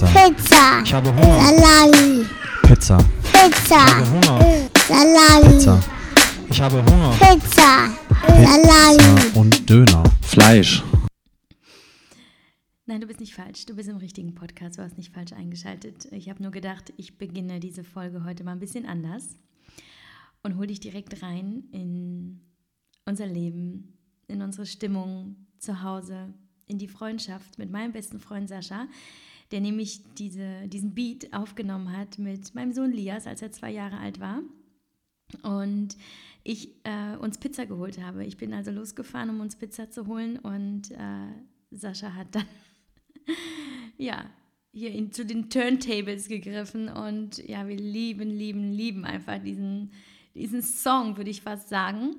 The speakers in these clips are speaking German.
Pizza. Pizza. Ich habe Hunger. Salami. Pizza. Ich Pizza. habe Hunger. Salami. Pizza. Ich habe Hunger. Pizza. Salami. Pizza und Döner. Fleisch. Nein, du bist nicht falsch. Du bist im richtigen Podcast. Du hast nicht falsch eingeschaltet. Ich habe nur gedacht, ich beginne diese Folge heute mal ein bisschen anders und hole dich direkt rein in unser Leben, in unsere Stimmung zu Hause, in die Freundschaft mit meinem besten Freund Sascha, der nämlich diese, diesen Beat aufgenommen hat mit meinem Sohn Lias, als er zwei Jahre alt war. Und ich äh, uns Pizza geholt habe. Ich bin also losgefahren, um uns Pizza zu holen und äh, Sascha hat dann ja hier in, zu den Turntables gegriffen und ja, wir lieben, lieben, lieben einfach diesen, diesen Song, würde ich fast sagen.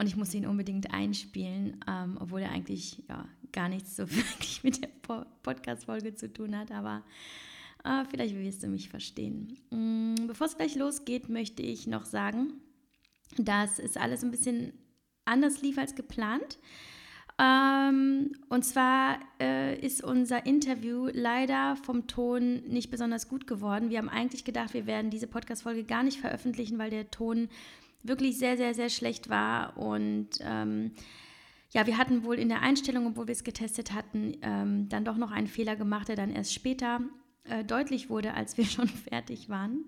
Und ich muss ihn unbedingt einspielen, ähm, obwohl er eigentlich ja, gar nichts so wirklich mit der po Podcast-Folge zu tun hat, aber äh, vielleicht wirst du mich verstehen. Mm, bevor es gleich losgeht, möchte ich noch sagen, dass es alles ein bisschen anders lief als geplant. Ähm, und zwar äh, ist unser Interview leider vom Ton nicht besonders gut geworden. Wir haben eigentlich gedacht, wir werden diese Podcast-Folge gar nicht veröffentlichen, weil der Ton wirklich sehr, sehr, sehr schlecht war. Und ähm, ja, wir hatten wohl in der Einstellung, obwohl wir es getestet hatten, ähm, dann doch noch einen Fehler gemacht, der dann erst später äh, deutlich wurde, als wir schon fertig waren.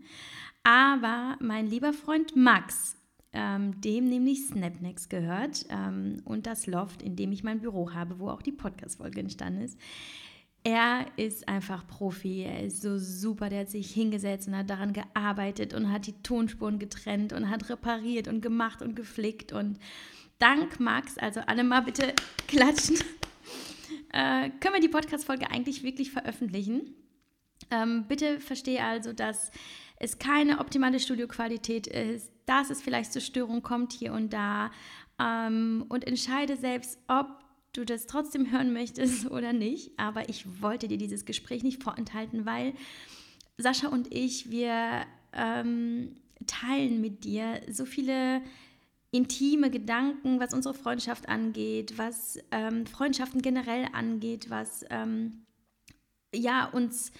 Aber mein lieber Freund Max, ähm, dem nämlich Snapnex gehört ähm, und das Loft, in dem ich mein Büro habe, wo auch die Podcast-Folge entstanden ist. Er ist einfach Profi, er ist so super, der hat sich hingesetzt und hat daran gearbeitet und hat die Tonspuren getrennt und hat repariert und gemacht und geflickt und dank Max, also alle mal bitte klatschen, äh, können wir die Podcast-Folge eigentlich wirklich veröffentlichen. Ähm, bitte verstehe also, dass es keine optimale Studioqualität ist, dass es vielleicht zur Störung kommt hier und da ähm, und entscheide selbst, ob du das trotzdem hören möchtest oder nicht. Aber ich wollte dir dieses Gespräch nicht vorenthalten, weil Sascha und ich, wir ähm, teilen mit dir so viele intime Gedanken, was unsere Freundschaft angeht, was ähm, Freundschaften generell angeht, was ähm, ja uns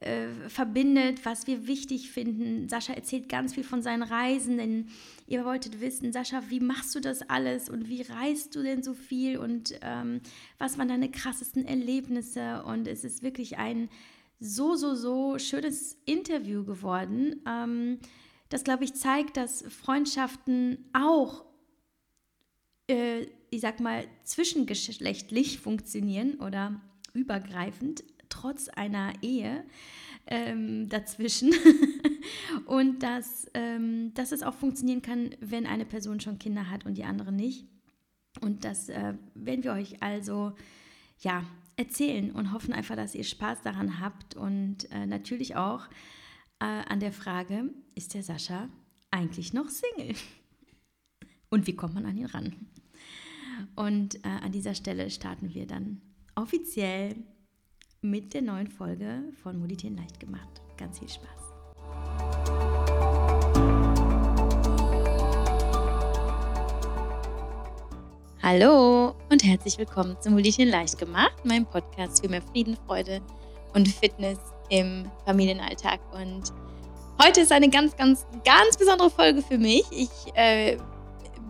äh, verbindet, was wir wichtig finden. Sascha erzählt ganz viel von seinen Reisen, denn ihr wolltet wissen, Sascha, wie machst du das alles und wie reist du denn so viel und ähm, was waren deine krassesten Erlebnisse? Und es ist wirklich ein so, so, so schönes Interview geworden, ähm, das, glaube ich, zeigt, dass Freundschaften auch, äh, ich sag mal, zwischengeschlechtlich funktionieren oder übergreifend trotz einer Ehe ähm, dazwischen. und dass, ähm, dass es auch funktionieren kann, wenn eine Person schon Kinder hat und die andere nicht. Und das äh, werden wir euch also ja, erzählen und hoffen einfach, dass ihr Spaß daran habt und äh, natürlich auch äh, an der Frage, ist der Sascha eigentlich noch Single? Und wie kommt man an ihn ran? Und äh, an dieser Stelle starten wir dann offiziell mit der neuen Folge von Moditieren leicht gemacht. Ganz viel Spaß. Hallo und herzlich willkommen zum Moditieren leicht gemacht, meinem Podcast für mehr Frieden, Freude und Fitness im Familienalltag. Und heute ist eine ganz, ganz, ganz besondere Folge für mich. Ich äh,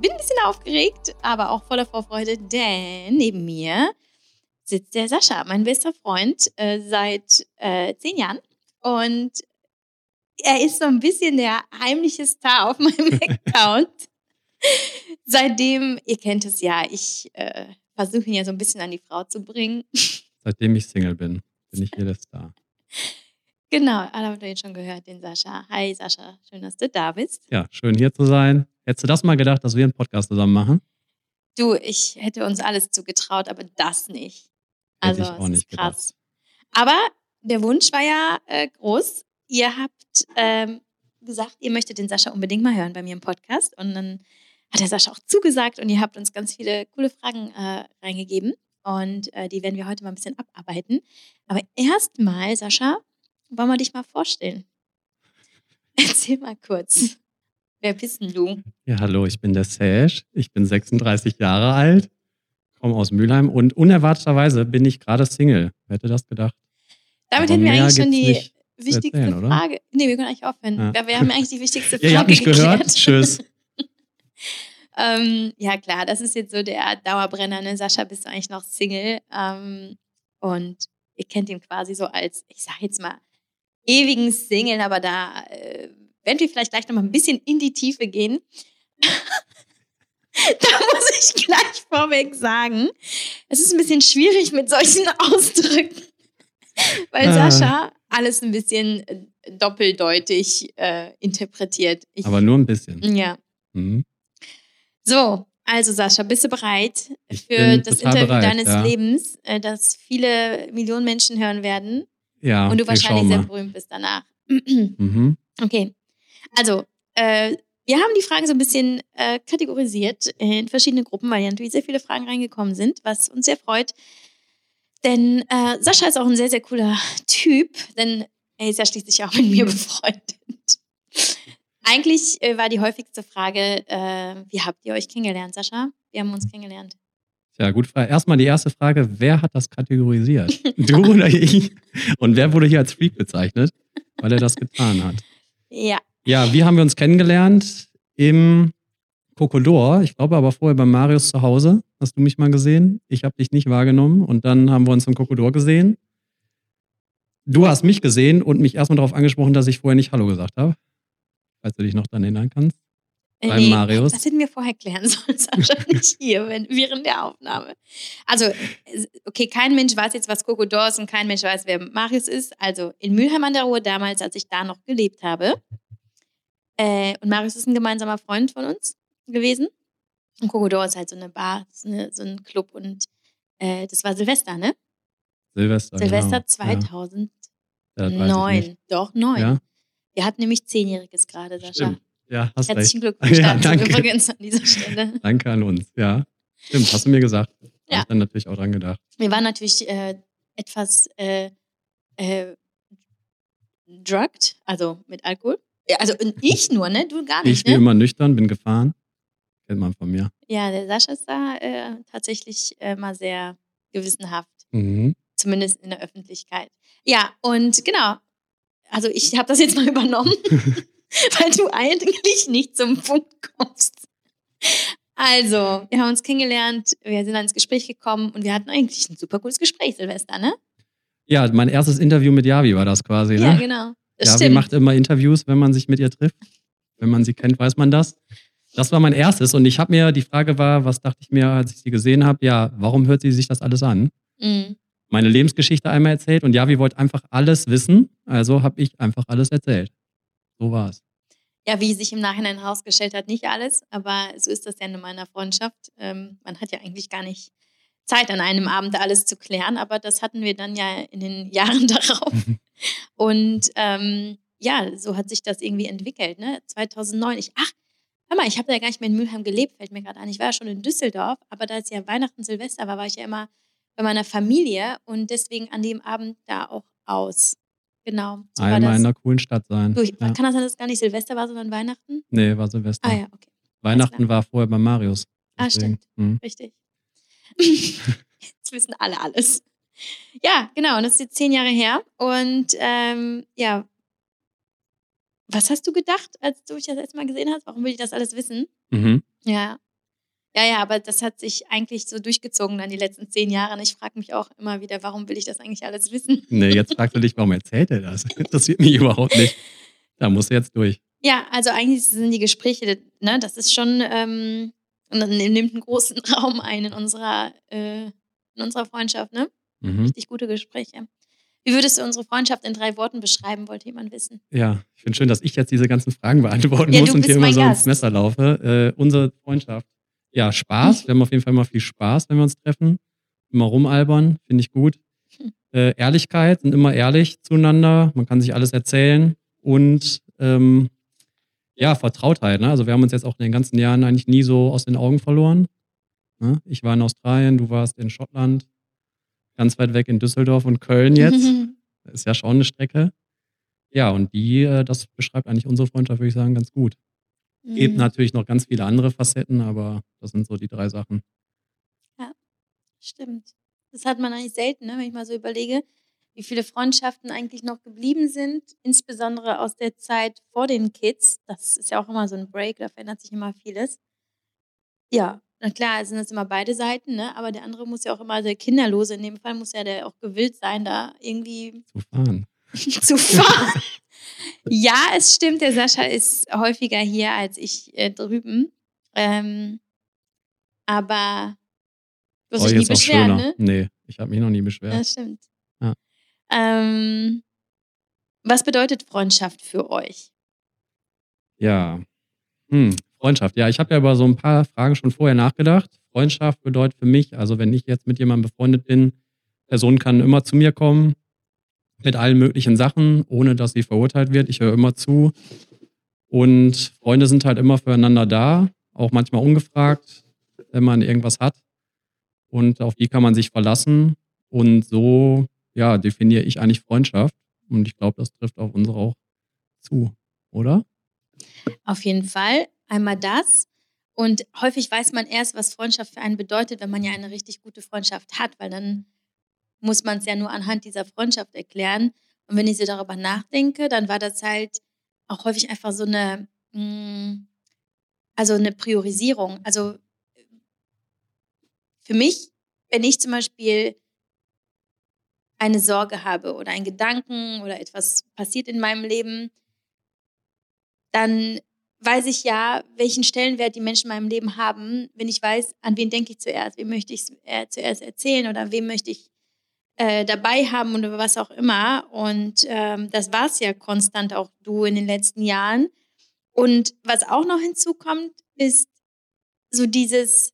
bin ein bisschen aufgeregt, aber auch voller Vorfreude, denn neben mir sitzt der Sascha, mein bester Freund, äh, seit äh, zehn Jahren. Und er ist so ein bisschen der heimliche Star auf meinem Account. Seitdem, ihr kennt es ja, ich äh, versuche ihn ja so ein bisschen an die Frau zu bringen. Seitdem ich Single bin, bin ich hier der Star. Genau, alle haben ihn schon gehört, den Sascha. Hi Sascha, schön, dass du da bist. Ja, schön hier zu sein. Hättest du das mal gedacht, dass wir einen Podcast zusammen machen? Du, ich hätte uns alles zugetraut, aber das nicht. Also, Hätte ich auch nicht krass. Aber der Wunsch war ja äh, groß. Ihr habt ähm, gesagt, ihr möchtet den Sascha unbedingt mal hören bei mir im Podcast. Und dann hat der Sascha auch zugesagt und ihr habt uns ganz viele coole Fragen äh, reingegeben. Und äh, die werden wir heute mal ein bisschen abarbeiten. Aber erstmal, Sascha, wollen wir dich mal vorstellen. Erzähl mal kurz. Wer bist denn du? Ja, hallo, ich bin der Sash. Ich bin 36 Jahre alt komme aus Mülheim und unerwarteterweise bin ich gerade Single. Wer hätte das gedacht? Damit Aber hätten wir eigentlich schon die wichtigste erzählen, oder? Frage. Nee, wir können eigentlich aufhören. Ja. Wir, wir haben eigentlich die wichtigste Frage ihr habt mich gehört. geklärt. Tschüss. Ähm, ja, klar, das ist jetzt so der Dauerbrenner. Ne? Sascha, bist du eigentlich noch Single? Ähm, und ihr kennt ihn quasi so als, ich sag jetzt mal, ewigen Single, aber da äh, werden wir vielleicht gleich noch mal ein bisschen in die Tiefe gehen. da muss ich gleich vorweg sagen, es ist ein bisschen schwierig mit solchen Ausdrücken, weil Ah. Sascha alles ein bisschen äh, doppeldeutig äh, interpretiert. Ich, Aber nur ein bisschen. ja. Mhm. So, also Sascha, bist du bereit Ich für das Interview bereit, deines ja. Lebens, äh, das viele Millionen Menschen hören werden Ja, und du wahrscheinlich sehr berühmt bist danach? Mhm. okay, also äh, wir haben die Fragen so ein bisschen äh, kategorisiert in verschiedene Gruppen, weil ja natürlich sehr viele Fragen reingekommen sind, was uns sehr freut. Denn äh, Sascha ist auch ein sehr, sehr cooler Typ, denn er ist ja schließlich auch mit mir befreundet. Eigentlich äh, war die häufigste Frage, äh, wie habt ihr euch kennengelernt, Sascha? Wir haben uns kennengelernt. Ja, gut. Erstmal die erste Frage: Wer hat das kategorisiert? Du oder ich? Und wer wurde hier als Freak bezeichnet, weil er das getan hat? Ja, Ja, wie haben wir uns kennengelernt? Im Kokodor. Ich glaube aber vorher bei Marius zu Hause. Hast du mich mal gesehen? Ich habe dich nicht wahrgenommen. Und dann haben wir uns im Kokodor gesehen. Du hast mich gesehen und mich erstmal darauf angesprochen, dass ich vorher nicht Hallo gesagt habe. Falls du dich noch daran erinnern kannst. Äh, Beim Marius. Das hätten wir vorher klären sollen, Sascha, nicht hier, wenn, während der Aufnahme. Also, okay, kein Mensch weiß jetzt, was Kokodor ist und kein Mensch weiß, wer Marius ist. Also in Mülheim an der Ruhr damals, als ich da noch gelebt habe. Äh, und Marius ist ein gemeinsamer Freund von uns gewesen. Und Kokodor ist halt so eine Bar, so, eine, so ein Club. Und äh, das war Silvester, ne? Silvester. Silvester genau. 2009. Ja. Doch, neun. Ja, Wir hatten nämlich Zehnjähriges gerade, Sascha. stimmt. Ja, hast recht. Herzlichen Glückwunsch Ja, danke. übrigens an dieser Stelle. Danke an uns. Ja, stimmt. Hast du mir gesagt. Hab Ja. ich dann natürlich auch dran gedacht. Wir waren natürlich äh, etwas äh, äh, drugged, also mit Alkohol. Ja, also und ich nur, ne? Du gar Ich nicht, wie ne? immer nüchtern, bin gefahren. Kennt man von mir. Ja, der Sascha ist da äh, tatsächlich äh, mal sehr gewissenhaft, Mhm. zumindest in der Öffentlichkeit. Ja, und genau. Also ich habe das jetzt mal übernommen, weil du eigentlich nicht zum Punkt kommst. Also, wir haben uns kennengelernt, wir sind dann ins Gespräch gekommen und wir hatten eigentlich ein super cooles Gespräch, Silvester, ne? Ja, mein erstes Interview mit Yavi war das quasi. Ja, Ne? genau. Das stimmt. macht immer Interviews, wenn man sich mit ihr trifft. Wenn man sie kennt, weiß man das. Das war mein erstes und ich habe mir, die Frage war, was dachte ich mir, als ich sie gesehen habe, ja, warum hört sie sich das alles an? Mhm. Meine Lebensgeschichte einmal erzählt und Yavi wollte einfach alles wissen, also habe ich einfach alles erzählt. So war es. Ja, wie sich im Nachhinein herausgestellt hat, nicht alles, aber so ist das ja in meiner Freundschaft. Ähm, man hat ja eigentlich gar nicht Zeit, an einem Abend alles zu klären, aber das hatten wir dann ja in den Jahren darauf. Und ähm, ja, so hat sich das irgendwie entwickelt. Ne? 2009, ich, ach, hör mal, ich habe ja gar nicht mehr in Mülheim gelebt, fällt mir gerade an. Ich war ja schon in Düsseldorf, aber da es ja Weihnachten, Silvester war, war ich ja immer bei meiner Familie und deswegen an dem Abend da auch aus. Genau. So war Einmal in einer coolen Stadt sein. Du, ich, ja. Kann das sein, dass es gar nicht Silvester war, sondern Weihnachten? Nee, war Silvester. Ah ja, okay. Weihnachten war vorher bei Marius. Ah, Deswegen, stimmt. hm. Richtig. Jetzt wissen alle alles. Ja, genau. Und das ist jetzt zehn Jahre her. Und ähm, ja, was hast du gedacht, als du mich das erste Mal gesehen hast? Warum will ich das alles wissen? Mhm. Ja. Ja, ja, aber das hat sich eigentlich so durchgezogen dann die letzten zehn Jahre. Und ich frage mich auch immer wieder, warum will ich das eigentlich alles wissen? Nee, jetzt fragst du dich, warum erzählt er das? Interessiert mich überhaupt nicht. Da musst du jetzt durch. Ja, also eigentlich sind die Gespräche, ne, das ist schon, ähm, und dann nimmt einen großen Raum ein in unserer, äh, in unserer Freundschaft, ne? Mhm. Richtig gute Gespräche. Wie würdest du unsere Freundschaft in drei Worten beschreiben, wollte jemand wissen? Ja, ich finde schön, dass ich jetzt diese ganzen Fragen beantworten Ja, muss und hier immer so ins Messer laufe. Äh, unsere Freundschaft. Ja, Spaß. Wir haben auf jeden Fall immer viel Spaß, wenn wir uns treffen. Immer rumalbern, finde ich gut. Hm. Äh, Ehrlichkeit, sind immer ehrlich zueinander. Man kann sich alles erzählen. Und ähm, ja, Vertrautheit. Ne? Also wir haben uns jetzt auch in den ganzen Jahren eigentlich nie so aus den Augen verloren. Ne? Ich war in Australien, du warst in Schottland, ganz weit weg in Düsseldorf und Köln jetzt. Das ist ja schon eine Strecke. Ja, und die, äh, das beschreibt eigentlich unsere Freundschaft, würde ich sagen, ganz gut. Gibt Mhm. natürlich noch ganz viele andere Facetten, aber das sind so die drei Sachen. Stimmt. Das hat man eigentlich selten, ne, wenn ich mal so überlege. wie viele Freundschaften eigentlich noch geblieben sind, insbesondere aus der Zeit vor den Kids. Das ist ja auch immer so ein Break, da verändert sich immer vieles. Ja, na klar, sind das immer beide Seiten, ne? aber der andere muss ja auch immer, der Kinderlose in dem Fall, muss ja der auch gewillt sein, da irgendwie Zu fahren. zu fahren. ja, es stimmt, der Sascha ist häufiger hier als ich äh, drüben. Ähm, aber du hast dich nie beschwert, schöner. ne? Nee, ich habe mich noch nie beschwert. Das stimmt. Ja. Ähm, was bedeutet Freundschaft für euch? Ja. Hm, Freundschaft. Ja, ich habe ja über so ein paar Fragen schon vorher nachgedacht. Freundschaft bedeutet für mich, also wenn ich jetzt mit jemandem befreundet bin, Person kann immer zu mir kommen mit allen möglichen Sachen, ohne dass sie verurteilt wird. Ich höre immer zu. Und Freunde sind halt immer füreinander da, auch manchmal ungefragt, wenn man irgendwas hat. Und auf die kann man sich verlassen. Und so, ja, definiere ich eigentlich Freundschaft. Und ich glaube, das trifft auf unsere auch zu, oder? Auf jeden Fall. Einmal das. Und häufig weiß man erst, was Freundschaft für einen bedeutet, wenn man ja eine richtig gute Freundschaft hat, weil dann muss man es ja nur anhand dieser Freundschaft erklären. Und wenn ich so darüber nachdenke, dann war das halt auch häufig einfach so eine, mh, also eine Priorisierung. Also für mich, wenn ich zum Beispiel eine Sorge habe oder einen Gedanken oder etwas passiert in meinem Leben, dann weiß ich ja, welchen Stellenwert die Menschen in meinem Leben haben, wenn ich weiß, an wen denke ich zuerst, wem möchte ich äh, zuerst erzählen oder wem möchte ich äh, dabei haben oder was auch immer. Und ähm, das war es ja konstant auch du in den letzten Jahren. Und was auch noch hinzukommt, ist so dieses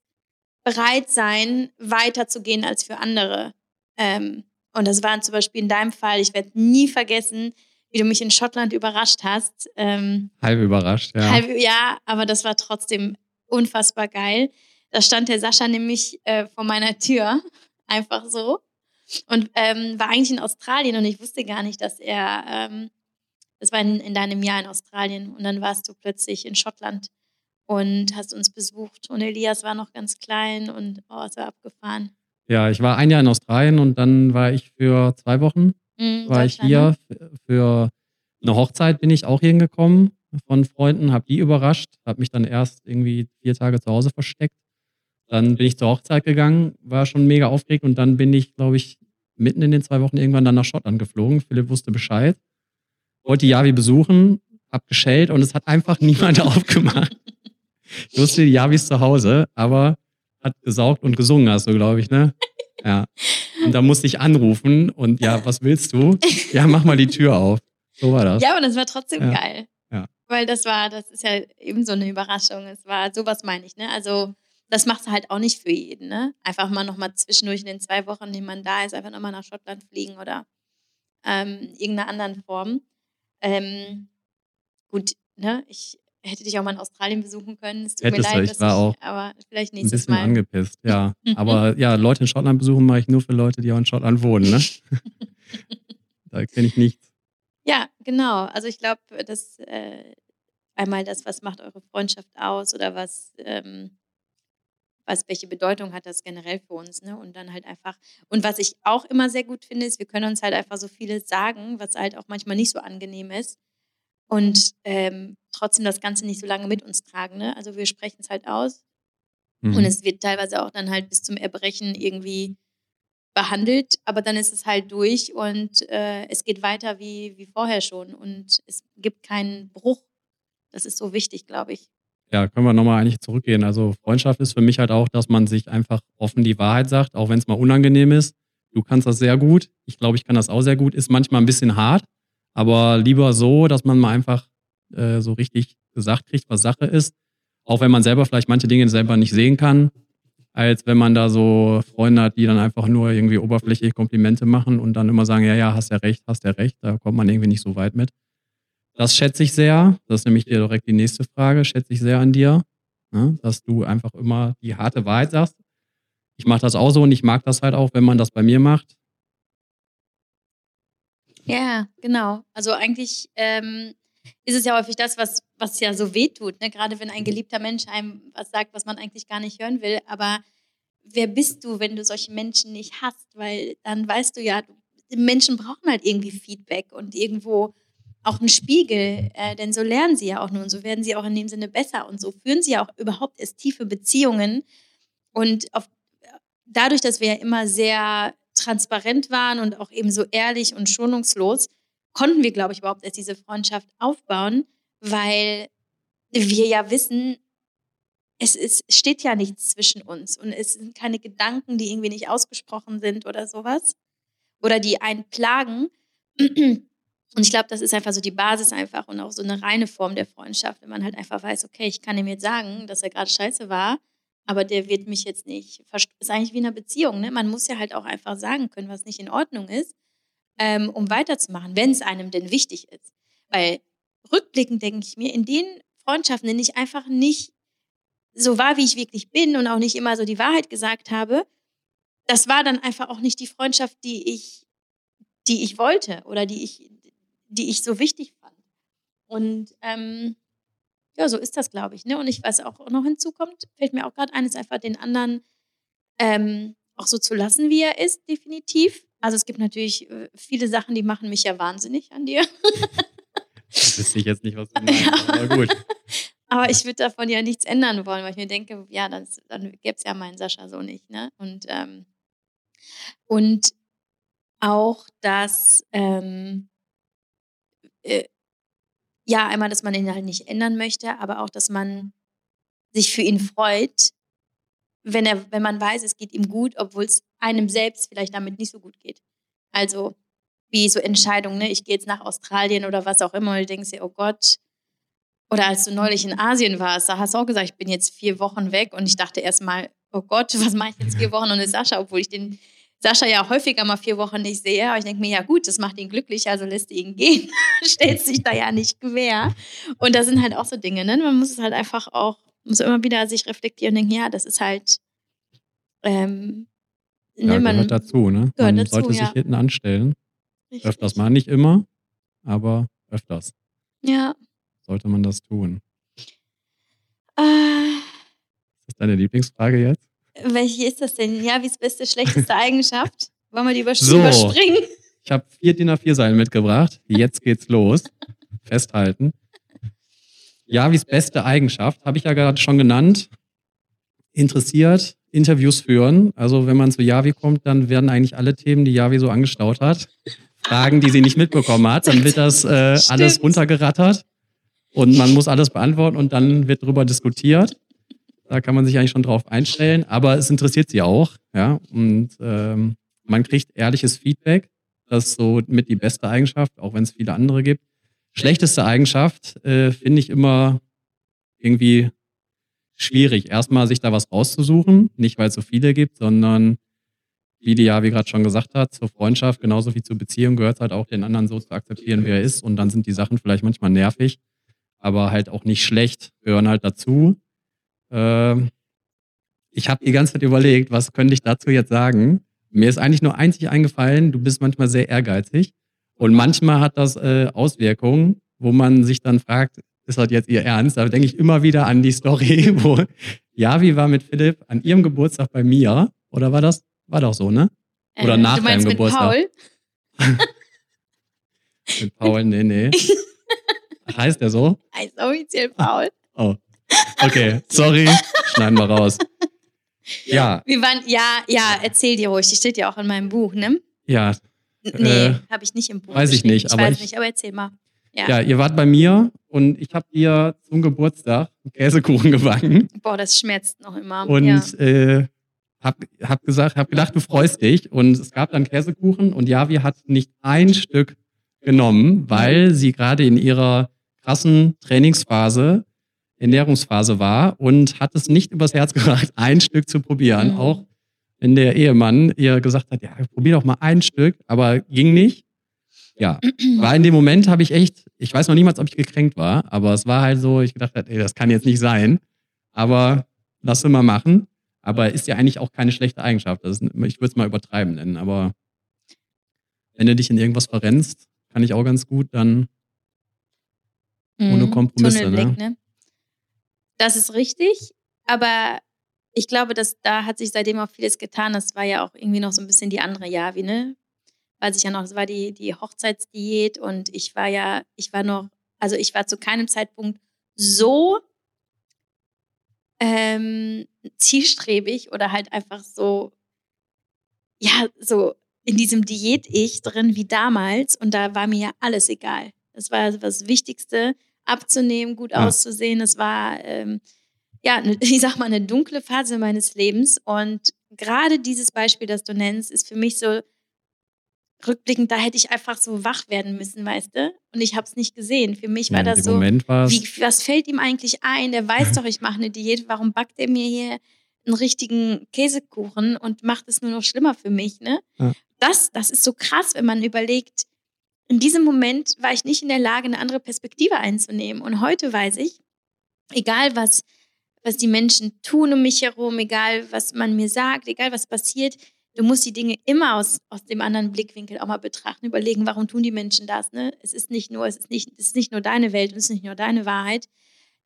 Bereitsein, weiterzugehen als für andere. Ähm, und das war zum Beispiel in deinem Fall, ich werde nie vergessen, wie du mich in Schottland überrascht hast. Ähm, Halb überrascht, ja. Halb, ja, aber das war trotzdem unfassbar geil. Da stand der Sascha nämlich äh, vor meiner Tür, einfach so. Und ähm, war eigentlich in Australien und ich wusste gar nicht, dass er, ähm, das war in, in deinem Jahr in Australien und dann warst du plötzlich in Schottland und hast uns besucht und Elias war noch ganz klein und oh, es war abgefahren. Ja, ich war ein Jahr in Australien und dann war ich für zwei Wochen, Mhm, war ich hier für eine Hochzeit bin ich auch hier hingekommen von Freunden, habe die überrascht, habe mich dann erst irgendwie vier Tage zu Hause versteckt. Dann bin ich zur Hochzeit gegangen, war schon mega aufgeregt und dann bin ich, glaube ich, mitten in den zwei Wochen irgendwann dann nach Schottland geflogen. Philipp wusste Bescheid, wollte die Javi besuchen, hab geschellt und es hat einfach niemand aufgemacht. Ich wusste, die Javi ist zu Hause, aber hat gesaugt und gesungen, hast du, glaube ich, ne? Ja. Und da musste ich anrufen und ja, was willst du? Ja, mach mal die Tür auf. So war das. Ja, aber das war trotzdem Ja. geil. Ja. Weil das war, das ist ja eben so eine Überraschung. Es war, sowas meine ich, ne? Also, das machst du halt auch nicht für jeden, ne? Einfach mal nochmal zwischendurch in den zwei Wochen, in denen man da ist, einfach nochmal nach Schottland fliegen oder ähm, irgendeiner anderen Form. Ähm, gut, ne? Ich hätte dich auch mal in Australien besuchen können. Es tut mir Hättest du, leid, ich dass war auch aber vielleicht Ein nächstes bisschen Mal. angepisst, ja. Aber ja, Leute in Schottland besuchen mache ich nur für Leute, die auch in Schottland wohnen, ne? da kenne ich nichts. Ja, genau. Also ich glaube, dass äh, einmal das, was macht eure Freundschaft aus oder was, ähm, was, welche Bedeutung hat das generell für uns, ne? Und dann halt einfach, und was ich auch immer sehr gut finde, ist, wir können uns halt einfach so vieles sagen, was halt auch manchmal nicht so angenehm ist. Und ähm, trotzdem das Ganze nicht so lange mit uns tragen. Ne? Also wir sprechen es halt aus Mhm. und es wird teilweise auch dann halt bis zum Erbrechen irgendwie behandelt, aber dann ist es halt durch und äh, es geht weiter wie, wie vorher schon und es gibt keinen Bruch. Das ist so wichtig, glaube ich. ja, können wir nochmal eigentlich zurückgehen. Also Freundschaft ist für mich halt auch, dass man sich einfach offen die Wahrheit sagt, auch wenn es mal unangenehm ist. Du kannst das sehr gut. Ich glaube, ich kann das auch sehr gut. Ist manchmal ein bisschen hart, aber lieber so, dass man mal einfach äh, so richtig gesagt kriegt, was Sache ist. Auch wenn man selber vielleicht manche Dinge selber nicht sehen kann, als wenn man da so Freunde hat, die dann einfach nur irgendwie oberflächliche Komplimente machen und dann immer sagen, ja, ja, hast ja recht, hast ja recht. Da kommt man irgendwie nicht so weit mit. Das schätze ich sehr. Das ist nämlich direkt die nächste Frage. Schätze ich sehr an dir, ne? dass du einfach immer die harte Wahrheit sagst. Ich mache das auch so und ich mag das halt auch, wenn man das bei mir macht. Ja, genau. Also eigentlich ähm, ist es ja häufig das, was, was ja so weh tut. Ne? Gerade wenn ein geliebter Mensch einem was sagt, was man eigentlich gar nicht hören will. Aber wer bist du, wenn du solche Menschen nicht hast? Weil dann weißt du ja, Menschen brauchen halt irgendwie Feedback und irgendwo auch einen Spiegel, äh, denn so lernen sie ja auch nur und so werden sie auch in dem Sinne besser und so führen sie ja auch überhaupt erst tiefe Beziehungen. Und auf, dadurch, dass wir ja immer sehr transparent waren und auch eben so ehrlich und schonungslos, konnten wir, glaube ich, überhaupt erst diese Freundschaft aufbauen, weil wir ja wissen, es ist, steht ja nichts zwischen uns und es sind keine Gedanken, die irgendwie nicht ausgesprochen sind oder sowas oder die einen plagen. Und ich glaube, das ist einfach so die Basis einfach und auch so eine reine Form der Freundschaft, wenn man halt einfach weiß, okay, ich kann ihm jetzt sagen, dass er gerade scheiße war, aber der wird mich jetzt nicht, ist eigentlich wie in einer Beziehung, ne? Man muss ja halt auch einfach sagen können, was nicht in Ordnung ist, ähm, um weiterzumachen, wenn es einem denn wichtig ist. Weil rückblickend denke ich mir, in den Freundschaften, in ich einfach nicht so war, wie ich wirklich bin und auch nicht immer so die Wahrheit gesagt habe, das war dann einfach auch nicht die Freundschaft, die ich, die ich wollte oder die ich, die ich so wichtig fand. Und ähm, ja, so ist das, glaube ich. Ne? Und ich weiß auch noch hinzukommt, fällt mir auch gerade ein, ist einfach den anderen ähm, auch so zu lassen, wie er ist, definitiv. Also es gibt natürlich äh, viele Sachen, die machen mich ja wahnsinnig an dir. das wüsste ich jetzt nicht, was du meinst, aber gut. Aber ich würde davon ja nichts ändern wollen, weil ich mir denke, ja, das, dann gäbe es ja meinen Sascha so nicht. Ne? Und, ähm, und auch, dass ähm, äh, ja, einmal, dass man ihn halt nicht ändern möchte, aber auch, dass man sich für ihn freut, wenn, er, wenn man weiß, es geht ihm gut, obwohl es einem selbst vielleicht damit nicht so gut geht. Also wie so Entscheidungen, ne? ich gehe jetzt nach Australien oder was auch immer und du denkst dir, oh Gott, oder als du neulich in Asien warst, da hast du auch gesagt, ich bin jetzt vier Wochen weg und ich dachte erstmal, oh Gott, was mache ich jetzt vier Wochen ohne Sascha, obwohl ich den Sascha ja häufiger mal vier Wochen nicht sehe. Aber ich denke mir, ja gut, das macht ihn glücklich, also lässt ihn gehen. Stellt sich da ja nicht quer. Und das sind halt auch so Dinge, ne? Man muss es halt einfach auch, muss immer wieder sich reflektieren und denken, ja, das ist halt. Ähm, ja, ne, man gehört dazu, ne? Man dazu, sollte sich hinten anstellen. Richtig. Öfters mal, nicht immer, aber öfters. Ja. Sollte man das tun. Äh, ist das deine Lieblingsfrage jetzt? Welche ist das denn? Ja, wie ist beste, schlechteste Eigenschaft? Wollen wir die übers so, überspringen? Ich habe vier DIN A4-Seilen mitgebracht. Jetzt geht's los. Festhalten. Ja, wie ist beste Eigenschaft? Habe ich ja gerade schon genannt. Interessiert, Interviews führen. Also wenn man zu Javi kommt, dann werden eigentlich alle Themen, die Javi so angestaut hat, Fragen, die sie nicht mitbekommen hat, dann wird das äh, alles runtergerattert und man muss alles beantworten und dann wird darüber diskutiert. Da kann man sich eigentlich schon drauf einstellen, aber es interessiert sie auch, ja. Und ähm, man kriegt ehrliches Feedback. Das ist so mit die beste Eigenschaft, auch wenn es viele andere gibt. Schlechteste Eigenschaft äh, finde ich immer irgendwie schwierig. Erstmal sich da was rauszusuchen, nicht weil es so viele gibt, sondern wie die ja, wie gerade schon gesagt hat, zur Freundschaft genauso wie zur Beziehung gehört halt auch den anderen so zu akzeptieren, wie er ist. Und dann sind die Sachen vielleicht manchmal nervig, aber halt auch nicht schlecht, gehören halt dazu. Ähm, ich habe die ganze Zeit überlegt, was könnte ich dazu jetzt sagen. Mir ist eigentlich nur einzig eingefallen, du bist manchmal sehr ehrgeizig. Und manchmal hat das äh, Auswirkungen, wo man sich dann fragt, ist das jetzt ihr Ernst? Da denke ich immer wieder an die Story, wo Javi war mit Philipp an ihrem Geburtstag bei mir. Oder war das? War doch so, ne? Oder äh, nach deinem Geburtstag. Mit Paul? mit Paul, nee, nee. heißt der so? Heißt offiziell Paul. Oh. Okay, sorry, schneiden wir raus. Ja. Wir waren, ja, ja, erzähl dir ruhig. Die steht ja auch in meinem Buch, ne? Ja. Nee, äh, habe ich nicht im Buch. Weiß ich nicht. Ich aber weiß ich, nicht, aber erzähl mal. Ja. ja, ihr wart bei mir und ich habe dir zum Geburtstag einen Käsekuchen gebacken. Boah, das schmerzt noch immer. Und ja. äh, hab, hab gesagt, hab gedacht, du freust dich. Und es gab dann Käsekuchen und Javi hat nicht ein Stück genommen, weil sie gerade in ihrer krassen Trainingsphase Ernährungsphase war und hat es nicht übers Herz gebracht, ein Stück zu probieren. Mhm. Auch wenn der Ehemann ihr gesagt hat, ja, probier doch mal ein Stück, aber ging nicht. Ja, war in dem Moment habe ich echt, ich weiß noch niemals, ob ich gekränkt war, aber es war halt so, ich gedacht ey, das kann jetzt nicht sein, aber lass es mal machen. Aber ist ja eigentlich auch keine schlechte Eigenschaft. Ist, ich würde es mal übertreiben nennen, aber wenn du dich in irgendwas verrennst, kann ich auch ganz gut dann ohne mhm. Kompromisse. Ne? ne? Das ist richtig, aber ich glaube, dass da hat sich seitdem auch vieles getan. Das war ja auch irgendwie noch so ein bisschen die andere Javi, ne? weiß ich ja noch, das war die, die Hochzeitsdiät und ich war ja, ich war noch, also ich war zu keinem Zeitpunkt so ähm, zielstrebig oder halt einfach so, ja, so in diesem Diät-Ich drin wie damals und da war mir ja alles egal. Das war das Wichtigste, abzunehmen, gut ja. auszusehen. Das war, ähm, ja, ich sag mal, eine dunkle Phase meines Lebens und gerade dieses Beispiel, das du nennst, ist für mich so rückblickend, da hätte ich einfach so wach werden müssen, weißt du? Und ich habe es nicht gesehen. Für mich war ja, das so, wie, was fällt ihm eigentlich ein? Der weiß doch, ich mache eine Diät. Warum backt er mir hier einen richtigen Käsekuchen und macht es nur noch schlimmer für mich, ne? Ja. Das, das ist so krass, wenn man überlegt, in diesem Moment war ich nicht in der Lage, eine andere Perspektive einzunehmen. Und heute weiß ich, egal was, was die Menschen tun um mich herum, egal was man mir sagt, egal was passiert, du musst die Dinge immer aus, aus dem anderen Blickwinkel auch mal betrachten, überlegen, warum tun die Menschen das. Ne? Es ist nicht nur, es ist nicht, es ist nicht nur deine Welt und es ist nicht nur deine Wahrheit.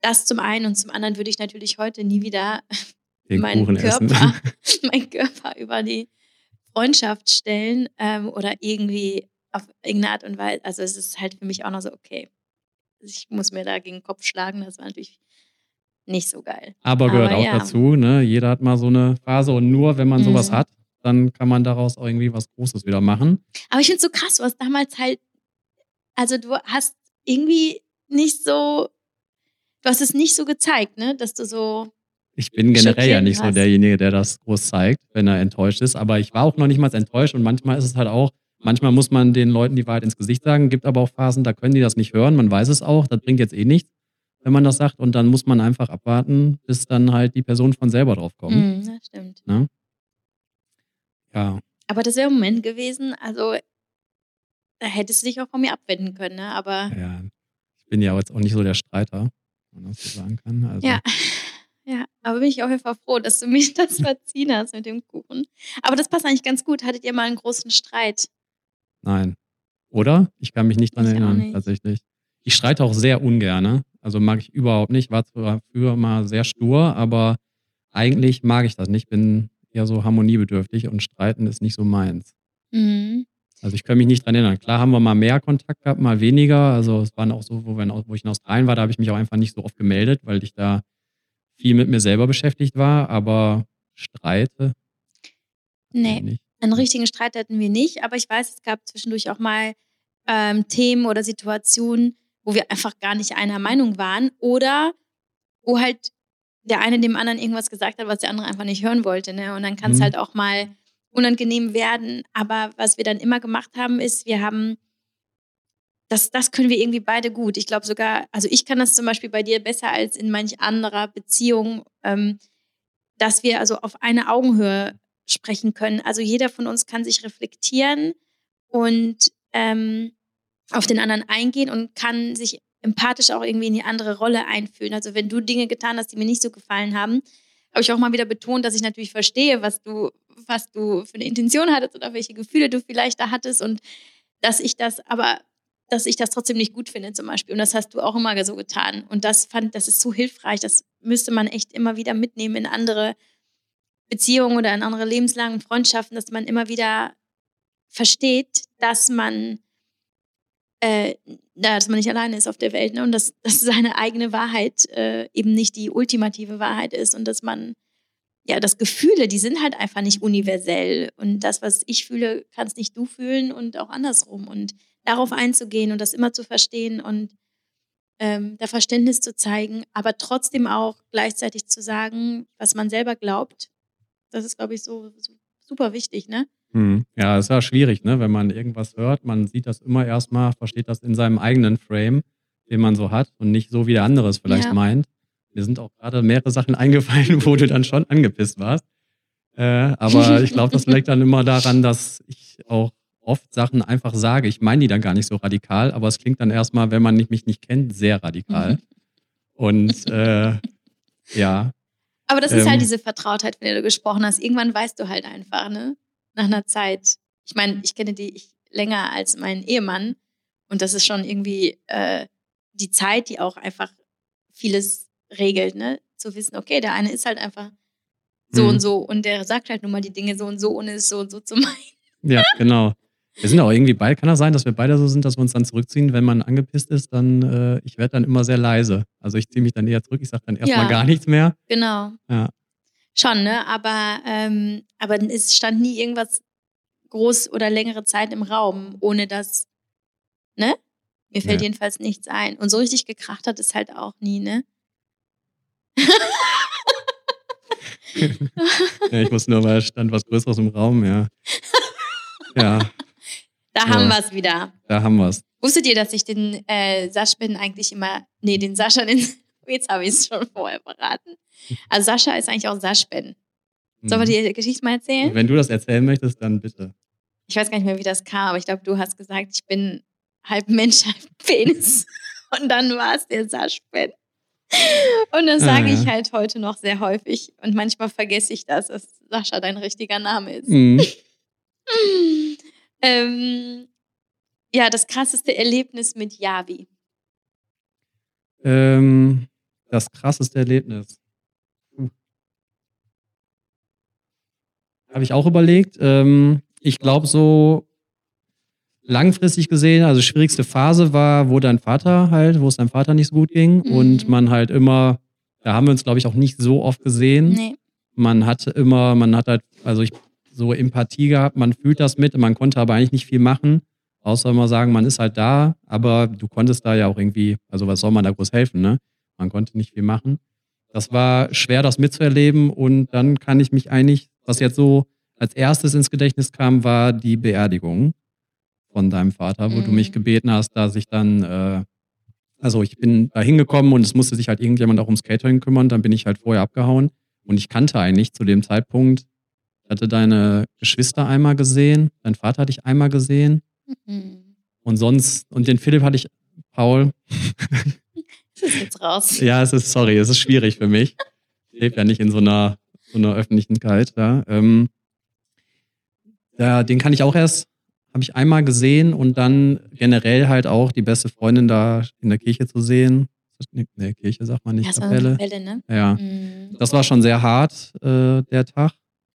Das zum einen und zum anderen würde ich natürlich heute nie wieder meinen Körper, meinen Körper über die Freundschaft stellen ähm, oder irgendwie auf irgendeine Art und Weise. Also es ist halt für mich auch noch so, okay, ich muss mir da gegen den Kopf schlagen. Das war natürlich nicht so geil. Aber gehört Aber, auch ja. dazu, ne? Jeder hat mal so eine Phase und nur wenn man mhm. sowas hat, dann kann man daraus auch irgendwie was Großes wieder machen. Aber ich finde es so krass, du hast damals halt, also du hast irgendwie nicht so, du hast es nicht so gezeigt, ne, dass du so. Ich bin generell ja nicht hast. so derjenige, der das groß zeigt, wenn er enttäuscht ist. Aber ich war auch noch nicht mal enttäuscht und manchmal ist es halt auch, manchmal muss man den Leuten die Wahrheit ins Gesicht sagen, gibt aber auch Phasen, da können die das nicht hören, man weiß es auch, das bringt jetzt eh nichts, wenn man das sagt und dann muss man einfach abwarten, bis dann halt die Person von selber drauf kommt. Mm, das stimmt. Ne? Ja. Aber das wäre ein Moment gewesen, also da hättest du dich auch von mir abwenden können, ne? Aber. Ja, ich bin ja jetzt auch nicht so der Streiter, wenn man das so sagen kann. Also. Ja. Ja, aber bin ich auf jeden Fall froh, dass du mich das verziehen hast mit dem Kuchen. Aber das passt eigentlich ganz gut. Hattet ihr mal einen großen Streit? Nein. Oder? Ich kann mich nicht dran ich erinnern, nicht. tatsächlich. Ich streite auch sehr ungern. Also mag ich überhaupt nicht. War zwar früher mal sehr stur, aber eigentlich mag ich das nicht. Bin eher so harmoniebedürftig und streiten ist nicht so meins. Mhm. Also ich kann mich nicht dran erinnern. Klar haben wir mal mehr Kontakt gehabt, mal weniger. Also es waren auch so, wo, wir, wo ich in Australien war, da habe ich mich auch einfach nicht so oft gemeldet, weil ich da viel mit mir selber beschäftigt war. Aber Streite? Nee, einen richtigen Streit hatten wir nicht. Aber ich weiß, es gab zwischendurch auch mal ähm, Themen oder Situationen, wo wir einfach gar nicht einer Meinung waren. Oder wo halt der eine dem anderen irgendwas gesagt hat, was der andere einfach nicht hören wollte. Ne? Und dann kann es mhm. halt auch mal unangenehm werden. Aber was wir dann immer gemacht haben, ist, wir haben, das, das können wir irgendwie beide gut. Ich glaube sogar, also ich kann das zum Beispiel bei dir besser als in manch anderer Beziehung, ähm, dass wir also auf eine Augenhöhe sprechen können. Also jeder von uns kann sich reflektieren und ähm, auf den anderen eingehen und kann sich empathisch auch irgendwie in die andere Rolle einfühlen. Also wenn du Dinge getan hast, die mir nicht so gefallen haben, habe ich auch mal wieder betont, dass ich natürlich verstehe, was du, was du für eine Intention hattest oder welche Gefühle du vielleicht da hattest und dass ich das aber, dass ich das trotzdem nicht gut finde zum Beispiel. Und das hast du auch immer so getan. Und das fand, das ist so hilfreich. Das müsste man echt immer wieder mitnehmen in andere Beziehungen oder in andere lebenslangen Freundschaften, dass man immer wieder versteht, dass man äh, dass man nicht alleine ist auf der Welt ne? und dass, dass seine eigene Wahrheit äh, eben nicht die ultimative Wahrheit ist und dass man, ja, das Gefühle, die sind halt einfach nicht universell und das, was ich fühle, kannst nicht du fühlen und auch andersrum und darauf einzugehen und das immer zu verstehen und ähm, da Verständnis zu zeigen, aber trotzdem auch gleichzeitig zu sagen, was man selber glaubt, das ist, glaube ich, so, so super wichtig, ne? Hm. Ja, es ist ja schwierig, ne? wenn man irgendwas hört. Man sieht das immer erstmal, versteht das in seinem eigenen Frame, den man so hat und nicht so, wie der andere es vielleicht ja. meint. Mir sind auch gerade mehrere Sachen eingefallen, wo du dann schon angepisst warst. Äh, aber ich glaube, das liegt dann immer daran, dass ich auch oft Sachen einfach sage. Ich meine die dann gar nicht so radikal, aber es klingt dann erstmal, wenn man mich nicht kennt, sehr radikal. Und äh, ja. Aber das ist halt ähm, diese Vertrautheit, von der du gesprochen hast. Irgendwann weißt du halt einfach, ne? nach einer Zeit. Ich meine, ich kenne die länger als meinen Ehemann und das ist schon irgendwie äh, die Zeit, die auch einfach vieles regelt, ne? Zu wissen, okay, der eine ist halt einfach so mhm. und so und der sagt halt nun mal die Dinge so und so, ohne es so und so zu meinen. Ja, genau. Wir sind auch irgendwie beide, kann das sein, dass wir beide so sind, dass wir uns dann zurückziehen, wenn man angepisst ist, dann, äh, ich werde dann immer sehr leise. Also ich ziehe mich dann eher zurück, ich sage dann erstmal Ja. gar nichts mehr. Genau. Ja. Schon, ne? Aber, ähm, aber es stand nie irgendwas groß oder längere Zeit im Raum, ohne dass, ne? Mir fällt Ja. jedenfalls nichts ein. Und so richtig gekracht hat es halt auch nie, ne? ja, ich muss nur, weil es stand was Größeres im Raum, ja. Ja, Da Ja. haben wir es wieder. da haben wir es. Wusstet ihr, dass ich den äh, Saschbin eigentlich immer, nee, den Sascha, den, jetzt habe ich es schon vorher verraten. Also Sascha ist eigentlich auch Saschben. Sollen wir die Geschichte mal erzählen? Mhm. Wenn du das erzählen möchtest, dann bitte. Ich weiß gar nicht mehr, wie das kam, aber ich glaube, du hast gesagt, ich bin halb Mensch, halb Penis. Und dann war es der Saschben. Und das sage Ah, ja. ich halt heute noch sehr häufig. Und manchmal vergesse ich das, dass Sascha dein richtiger Name ist. Mhm. ähm, ja, das krasseste Erlebnis mit Yavi. Ähm, das krasseste Erlebnis. Habe ich auch überlegt. Ähm, ich glaube, so langfristig gesehen, also schwierigste Phase war, wo dein Vater halt, wo es deinem Vater nicht so gut ging Mhm. und man halt immer, da haben wir uns, glaube ich, auch nicht so oft gesehen. Nee. Man hatte immer, man hat halt, also ich, so Empathie gehabt, man fühlt das mit, man konnte aber eigentlich nicht viel machen, außer immer sagen, man ist halt da, aber du konntest da ja auch irgendwie, also was soll man da groß helfen, ne? Man konnte nicht viel machen. Das war schwer, das mitzuerleben und dann kann ich mich eigentlich, was jetzt so als erstes ins Gedächtnis kam, war die Beerdigung von deinem Vater, wo du Mhm. mich gebeten hast, dass ich dann, äh, also ich bin da hingekommen und es musste sich halt irgendjemand auch ums Catering kümmern, dann bin ich halt vorher abgehauen und ich kannte eigentlich zu dem Zeitpunkt, hatte deine Geschwister einmal gesehen, dein Vater hatte ich einmal gesehen Mhm. und sonst, und den Philipp hatte ich, Paul, Das ist jetzt raus. ja, es ist, sorry, es ist schwierig für mich. Ich lebe ja nicht in so einer, so einer Öffentlichkeit. Ja. Ähm, ja, den kann ich auch erst, habe ich einmal gesehen und dann generell halt auch die beste Freundin da in der Kirche zu sehen. Ne, Kirche sagt man nicht, Ja, Kapelle. Kapelle, ne? Ja, Mhm. das war schon sehr hart, äh, der Tag.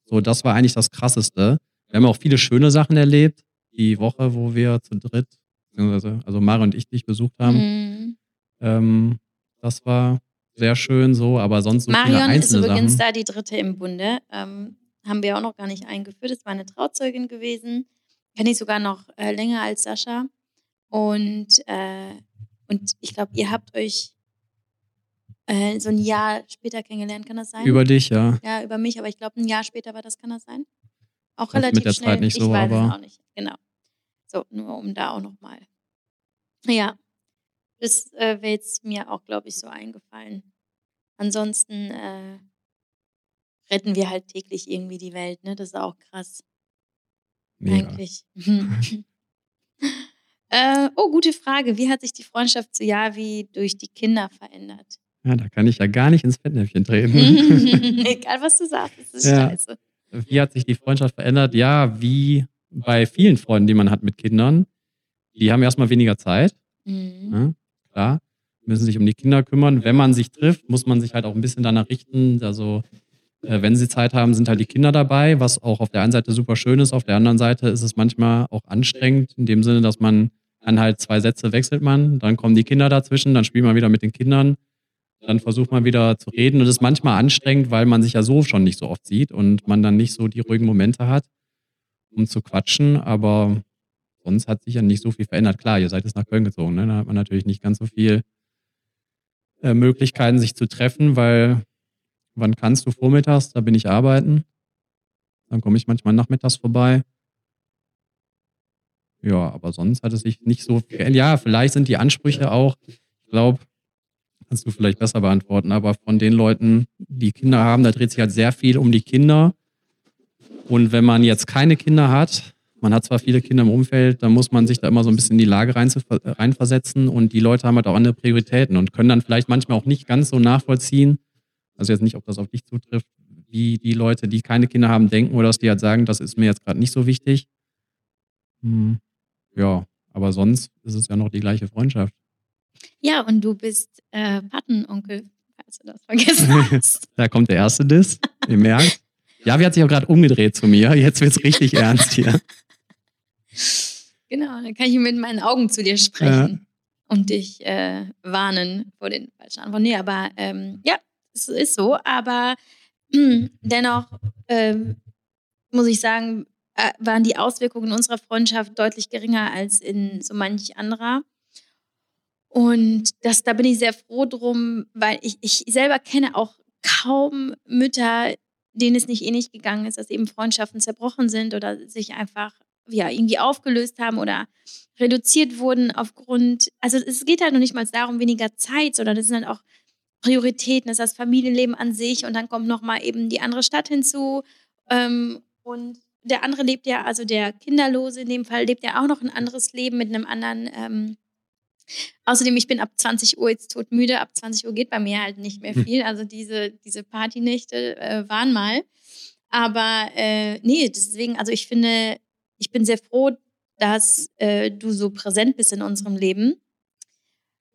So, das war eigentlich das Krasseste. Wir haben auch viele schöne Sachen erlebt. Die Woche, wo wir zu dritt, beziehungsweise, also Mara und ich dich besucht haben. Mhm. Ähm, das war sehr schön so, aber sonst so viele Marion ist einzelne übrigens Sachen. da die dritte im Bunde. Ähm, haben wir auch noch gar nicht eingeführt. Es war eine Trauzeugin gewesen. Kenne ich sogar noch äh, länger als Sascha. Und, äh, und ich glaube, ihr habt euch äh, so ein Jahr später kennengelernt, kann das sein? Über dich, ja. ja, über mich, aber ich glaube, ein Jahr später war das, kann das sein? Auch Das mit relativ der schnell. Zeit nicht ich so, weiß aber- es auch nicht. Genau. So, nur um da auch nochmal. Ja, das äh, wäre jetzt mir auch, glaube ich, so eingefallen. Ansonsten äh, retten wir halt täglich irgendwie die Welt, ne? Das ist auch krass, Mega. eigentlich. äh, oh, gute Frage. Wie hat sich die Freundschaft zu Yavi durch die Kinder verändert? Ja, da kann ich ja gar nicht ins Fettnäpfchen treten. Egal, was du sagst, das ist Ja. scheiße. wie hat sich die Freundschaft verändert? Ja, wie bei vielen Freunden, die man hat mit Kindern. Die haben erstmal weniger Zeit. Mhm. Ja, klar, müssen sich um die Kinder kümmern. Wenn man sich trifft, muss man sich halt auch ein bisschen danach richten. Also, äh, wenn sie Zeit haben, sind halt die Kinder dabei, was auch auf der einen Seite super schön ist. Auf der anderen Seite ist es manchmal auch anstrengend, in dem Sinne, dass man dann halt zwei Sätze wechselt man, dann kommen die Kinder dazwischen, dann spielt man wieder mit den Kindern, dann versucht man wieder zu reden. Und es ist manchmal anstrengend, weil man sich ja so schon nicht so oft sieht und man dann nicht so die ruhigen Momente hat, um zu quatschen. Aber sonst hat sich ja nicht so viel verändert. Klar, ihr seid jetzt nach Köln gezogen, ne? da hat man natürlich nicht ganz so viel äh, Möglichkeiten, sich zu treffen, weil wann kannst du vormittags? Da bin ich arbeiten. Dann komme ich manchmal nachmittags vorbei. Ja, aber sonst hat es sich nicht so. Ja, vielleicht sind die Ansprüche auch, ich glaube, kannst du vielleicht besser beantworten, aber von den Leuten, die Kinder haben, da dreht sich halt sehr viel um die Kinder. Und wenn man jetzt keine Kinder hat, man hat zwar viele Kinder im Umfeld, dann muss man sich da immer so ein bisschen in die Lage reinversetzen und die Leute haben halt auch andere Prioritäten und können dann vielleicht manchmal auch nicht ganz so nachvollziehen, also jetzt nicht, ob das auf dich zutrifft, wie die Leute, die keine Kinder haben, denken oder dass die halt sagen, das ist mir jetzt gerade nicht so wichtig. Hm. Ja, aber sonst ist es ja noch die gleiche Freundschaft. Ja, und du bist äh, Patenonkel, falls du das vergessen hast. da kommt der erste Diss, ihr merkt. Ja, wir hat sich auch gerade umgedreht zu mir. Jetzt wird's richtig ernst hier. Genau, dann kann ich mit meinen Augen zu dir sprechen und dich äh, warnen vor den falschen Antworten. Nee, aber ähm, ja, es ist so. Aber mh, dennoch ähm, muss ich sagen, äh, waren die Auswirkungen unserer Freundschaft deutlich geringer als in so manch anderer. Und das, da bin ich sehr froh drum, weil ich, ich selber kenne auch kaum Mütter, denen es nicht ähnlich gegangen ist, dass eben Freundschaften zerbrochen sind oder sich einfach ja, irgendwie aufgelöst haben oder reduziert wurden aufgrund, also es geht halt noch nicht mal darum, weniger Zeit, sondern es sind halt auch Prioritäten, das ist das Familienleben an sich und dann kommt nochmal eben die andere Stadt hinzu ähm, und der andere lebt ja, also der Kinderlose in dem Fall, lebt ja auch noch ein anderes Leben mit einem anderen ähm, Außerdem, ich bin ab 20 Uhr jetzt todmüde. Ab 20 Uhr geht bei mir halt nicht mehr hm. viel. Also diese, diese Partynächte äh, waren mal. Aber äh, nee, deswegen, also ich finde, ich bin sehr froh, dass äh, du so präsent bist in unserem Leben.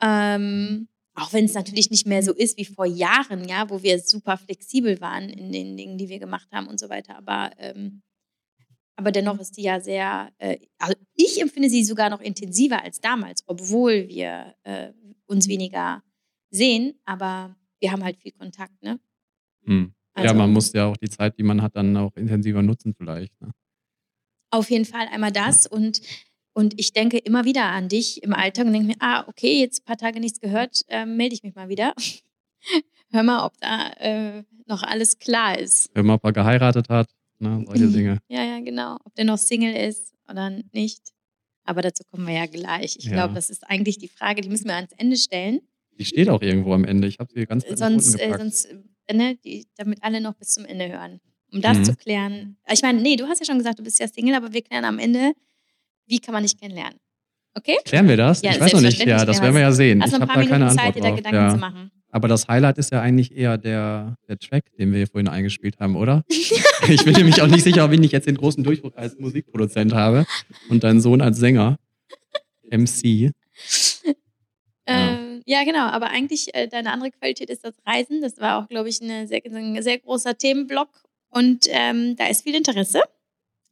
Ähm, auch wenn es natürlich nicht mehr so ist wie vor Jahren, ja, wo wir super flexibel waren in den Dingen, die wir gemacht haben und so weiter. Aber ähm, aber dennoch ist die ja sehr, äh, also ich empfinde sie sogar noch intensiver als damals, obwohl wir äh, uns weniger sehen, aber wir haben halt viel Kontakt, ne? Hm. Also, ja, man muss ja auch die Zeit, die man hat, dann auch intensiver nutzen vielleicht. Ne? Auf jeden Fall einmal das und und ich denke immer wieder an dich im Alltag und denke mir, ah, okay, jetzt ein paar Tage nichts gehört, äh, melde ich mich mal wieder. Hör mal, ob da äh, noch alles klar ist. Hör mal, ob er geheiratet hat ne? solche Dinge. Ja, ja, genau. Ob der noch Single ist oder nicht. Aber dazu kommen wir ja gleich. Ich ja. glaube, das ist eigentlich die Frage, die müssen wir ans Ende stellen. Die steht auch irgendwo am Ende. Ich habe sie ganz sonst, äh, sonst äh, ne, die, damit alle noch bis zum Ende hören. Um das mhm. zu klären. Ich meine, nee, du hast ja schon gesagt, du bist ja Single, aber wir klären am Ende, wie kann man dich kennenlernen. Okay? Klären wir das? Ja, ich weiß noch nicht. Ja, das werden wir ja sehen. Hast ich habe da keine Minuten Zeit, dir da Gedanken ja. zu machen. Aber das Highlight ist ja eigentlich eher der, der Track, den wir vorhin eingespielt haben, oder? ich bin nämlich auch nicht sicher, ob ich nicht jetzt den großen Durchbruch als Musikproduzent habe und deinen Sohn als Sänger. MC. Ähm, ja. genau. Aber eigentlich äh, deine andere Qualität ist das Reisen. Das war auch, glaube ich, sehr, ein sehr großer Themenblock. Und ähm, da ist viel Interesse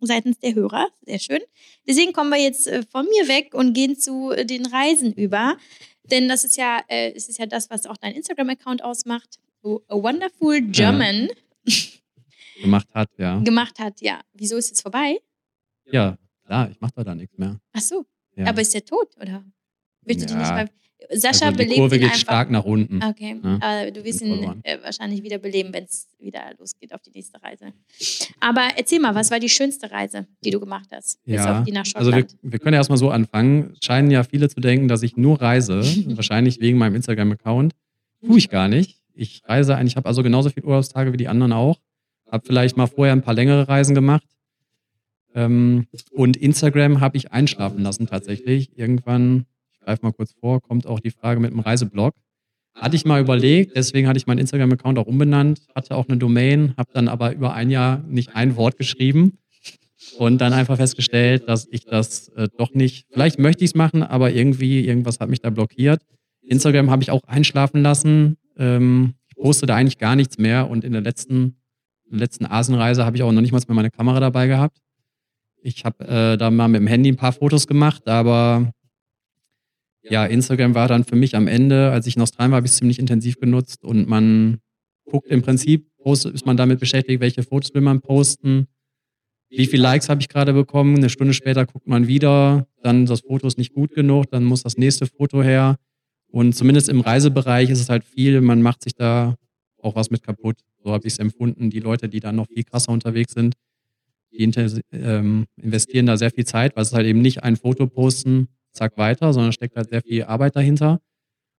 seitens der Hörer. Sehr schön. Deswegen kommen wir jetzt äh, von mir weg und gehen zu äh, den Reisen über. Denn das ist ja, äh, es ist ja das, was auch dein Instagram-Account ausmacht. So a Wonderful German. Ja. Gemacht hat, ja. Gemacht hat, ja. Wieso ist es vorbei? Ja, klar, ich mache da, da nichts mehr. Ach so. Ja. Aber ist der tot, oder? Willst du ja. nicht mal Sascha also die belebt Kurve ihn geht einfach. stark nach unten. Okay, ne? aber du wirst ihn äh, wahrscheinlich wieder beleben, wenn es wieder losgeht auf die nächste Reise. Aber erzähl mal, was war die schönste Reise, die du gemacht hast? Bis ja, auf die nach also wir, wir können ja erstmal so anfangen. Scheinen ja viele zu denken, dass ich nur reise, wahrscheinlich wegen meinem Instagram-Account. Tue ich gar nicht. Ich reise eigentlich, habe also genauso viele Urlaubstage wie die anderen auch. Habe vielleicht mal vorher ein paar längere Reisen gemacht. Ähm, und Instagram habe ich einschlafen lassen tatsächlich. Irgendwann greife mal kurz vor, kommt auch die Frage mit dem Reiseblog. Hatte ich mal überlegt, deswegen hatte ich meinen Instagram-Account auch umbenannt, hatte auch eine Domain, habe dann aber über ein Jahr nicht ein Wort geschrieben und dann einfach festgestellt, dass ich das äh, doch nicht, vielleicht möchte ich es machen, aber irgendwie, irgendwas hat mich da blockiert. Instagram habe ich auch einschlafen lassen. Ähm, ich poste da eigentlich gar nichts mehr und in der letzten, in der letzten Asienreise habe ich auch noch nicht mal meine Kamera dabei gehabt. Ich habe äh, da mal mit dem Handy ein paar Fotos gemacht, aber ja, Instagram war dann für mich am Ende, als ich in Australien war, habe ich es ziemlich intensiv genutzt und man guckt im Prinzip, ist man damit beschäftigt, welche Fotos will man posten, wie viele Likes habe ich gerade bekommen, eine Stunde später guckt man wieder, dann das Foto ist nicht gut genug, dann muss das nächste Foto her und zumindest im Reisebereich ist es halt viel, man macht sich da auch was mit kaputt. So habe ich es empfunden. Die Leute, die da noch viel krasser unterwegs sind, die ähm, investieren da sehr viel Zeit, weil es halt eben nicht ein Foto posten, zack, weiter, sondern steckt halt sehr viel Arbeit dahinter.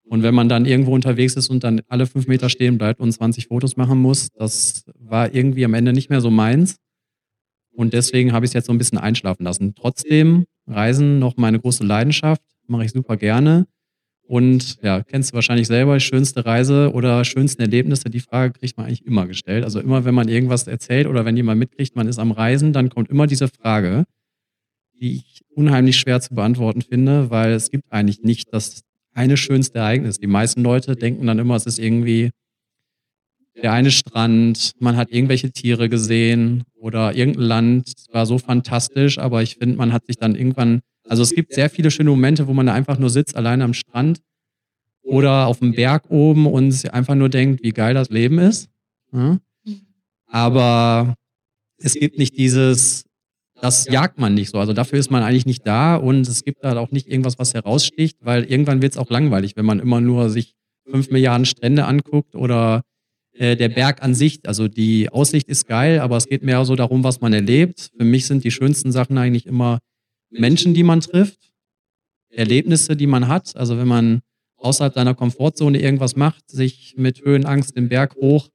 Und wenn man dann irgendwo unterwegs ist und dann alle fünf Meter stehen bleibt und 20 Fotos machen muss, das war irgendwie am Ende nicht mehr so meins. Und deswegen habe ich es jetzt so ein bisschen einschlafen lassen. Trotzdem, Reisen noch meine große Leidenschaft, mache ich super gerne. Und ja, kennst du wahrscheinlich selber, schönste Reise oder schönsten Erlebnisse, die Frage kriegt man eigentlich immer gestellt. Also immer, wenn man irgendwas erzählt oder wenn jemand mitkriegt, man ist am Reisen, dann kommt immer diese Frage die ich unheimlich schwer zu beantworten finde, weil es gibt eigentlich nicht das eine schönste Ereignis. Die meisten Leute denken dann immer, es ist irgendwie der eine Strand, man hat irgendwelche Tiere gesehen oder irgendein Land, es war so fantastisch, aber ich finde, man hat sich dann irgendwann, also es gibt sehr viele schöne Momente, wo man da einfach nur sitzt, alleine am Strand oder auf dem Berg oben und einfach nur denkt, wie geil das Leben ist. Ja? Aber es gibt nicht dieses, das jagt man nicht so. Also dafür ist man eigentlich nicht da und es gibt da auch nicht irgendwas, was heraussticht, weil irgendwann wird es auch langweilig, wenn man immer nur sich fünf Milliarden Strände anguckt oder äh, der Berg an sich. Also die Aussicht ist geil, aber es geht mehr so darum, was man erlebt. Für mich sind die schönsten Sachen eigentlich immer Menschen, die man trifft, Erlebnisse, die man hat. Also wenn man außerhalb seiner Komfortzone irgendwas macht, sich mit Höhenangst den Berg hoch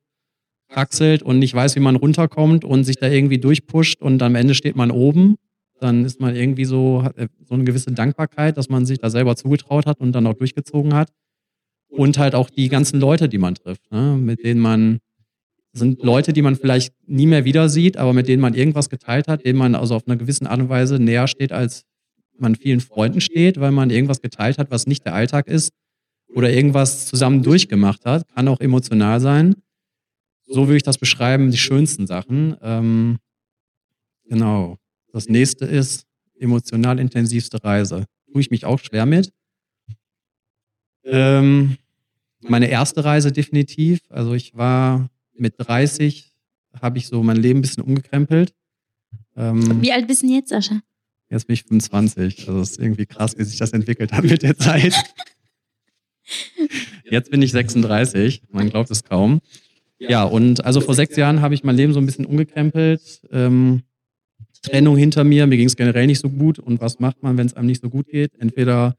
kraxelt und nicht weiß, wie man runterkommt und sich da irgendwie durchpusht und am Ende steht man oben, dann ist man irgendwie so, hat so eine gewisse Dankbarkeit, dass man sich da selber zugetraut hat und dann auch durchgezogen hat. Und halt auch die ganzen Leute, die man trifft, ne? mit denen man, sind Leute, die man vielleicht nie mehr wieder sieht, aber mit denen man irgendwas geteilt hat, denen man also auf einer gewissen Art und Weise näher steht, als man vielen Freunden steht, weil man irgendwas geteilt hat, was nicht der Alltag ist oder irgendwas zusammen durchgemacht hat, kann auch emotional sein so würde ich das beschreiben, die schönsten Sachen. Ähm, genau. Das nächste ist emotional intensivste Reise. Tue ich mich auch schwer mit. Ähm, meine erste Reise definitiv. Also ich war mit 30, habe ich so mein Leben ein bisschen umgekrempelt. Ähm, wie alt bist du jetzt, Sascha? Jetzt bin ich 25. Also es ist irgendwie krass, wie sich das entwickelt hat mit der Zeit. Jetzt bin ich 36. Man glaubt es kaum. Ja, und also vor sechs Jahren habe ich mein Leben so ein bisschen umgekrempelt. Ähm, Trennung hinter mir, mir ging es generell nicht so gut. Und was macht man, wenn es einem nicht so gut geht? Entweder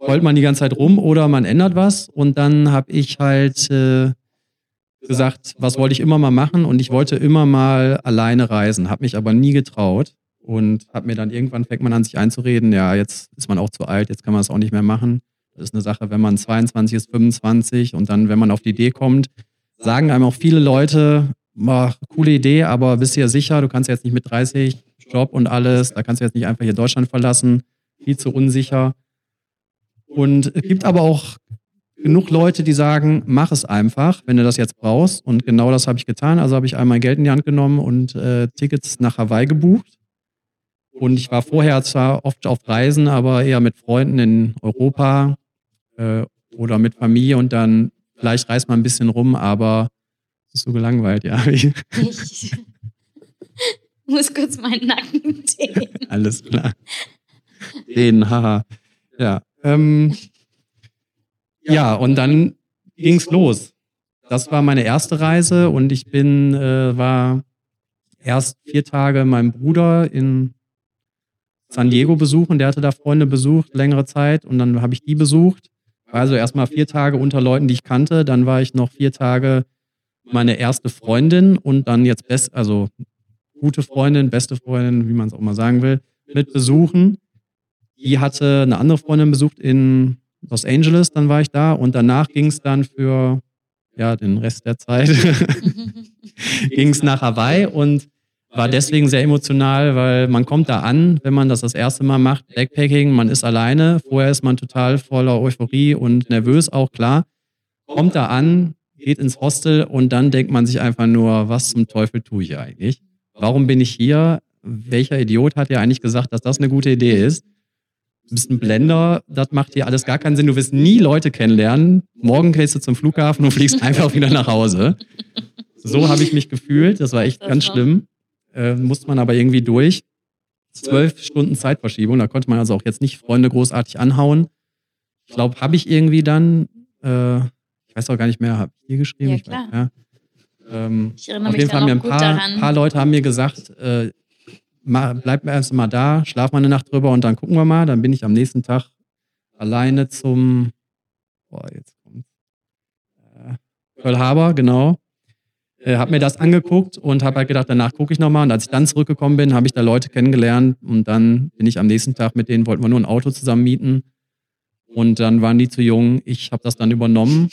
rollt man die ganze Zeit rum oder man ändert was. Und dann habe ich halt äh, gesagt, was wollte ich immer mal machen? Und ich wollte immer mal alleine reisen, habe mich aber nie getraut. Und habe mir dann irgendwann fängt man an, sich einzureden, ja, jetzt ist man auch zu alt, jetzt kann man es auch nicht mehr machen. Das ist eine Sache, wenn man 22 ist, 25 und dann, wenn man auf die Idee kommt, sagen einem auch viele Leute, mach, coole Idee, aber bist du ja sicher, du kannst jetzt nicht mit 30 Job und alles, da kannst du jetzt nicht einfach hier Deutschland verlassen, viel zu unsicher. Und es gibt aber auch genug Leute, die sagen, mach es einfach, wenn du das jetzt brauchst. Und genau das habe ich getan. Also habe ich einmal Geld in die Hand genommen und äh, Tickets nach Hawaii gebucht. Und ich war vorher zwar oft auf Reisen, aber eher mit Freunden in Europa äh, oder mit Familie. Und dann Vielleicht reist man ein bisschen rum, aber es ist so gelangweilt, ja. Ich muss kurz meinen Nacken dehnen. Alles klar. Den, haha. Ja. Ähm, ja, und dann ging es los. Das war meine erste Reise und ich bin, äh, war erst vier Tage meinem Bruder in San Diego besuchen. Der hatte da Freunde besucht, längere Zeit, und dann habe ich die besucht. Also erstmal vier Tage unter Leuten, die ich kannte. Dann war ich noch vier Tage meine erste Freundin und dann jetzt best, also gute Freundin, beste Freundin, wie man es auch mal sagen will, mit besuchen. Die hatte eine andere Freundin besucht in Los Angeles, dann war ich da und danach ging es dann für ja, den Rest der Zeit ging es nach Hawaii und war deswegen sehr emotional, weil man kommt da an, wenn man das das erste Mal macht, Backpacking, man ist alleine, vorher ist man total voller Euphorie und nervös auch, klar. Kommt da an, geht ins Hostel und dann denkt man sich einfach nur, was zum Teufel tue ich eigentlich? Warum bin ich hier? Welcher Idiot hat dir eigentlich gesagt, dass das eine gute Idee ist? Du bist ein Blender, das macht dir alles gar keinen Sinn. Du wirst nie Leute kennenlernen. Morgen gehst du zum Flughafen und fliegst einfach wieder nach Hause. So habe ich mich gefühlt. Das war echt das ganz war schlimm äh, musste man aber irgendwie durch. Zwölf Stunden Zeitverschiebung, da konnte man also auch jetzt nicht Freunde großartig anhauen. Ich glaube, habe ich irgendwie dann, äh, ich weiß auch gar nicht mehr, habe ich hier geschrieben? Ja, klar. Ich, ja. Ähm, ich erinnere auf jeden Fall haben mir ein paar, paar, Leute haben mir gesagt, äh, mal, bleib erst mal da, schlaf mal eine Nacht drüber und dann gucken wir mal. Dann bin ich am nächsten Tag alleine zum, boah, jetzt kommt äh, Pearl Harbor, genau. Äh, habe mir das angeguckt und habe halt gedacht, danach gucke ich nochmal. Und als ich dann zurückgekommen bin, habe ich da Leute kennengelernt und dann bin ich am nächsten Tag mit denen, wollten wir nur ein Auto zusammen mieten. Und dann waren die zu jung. Ich habe das dann übernommen,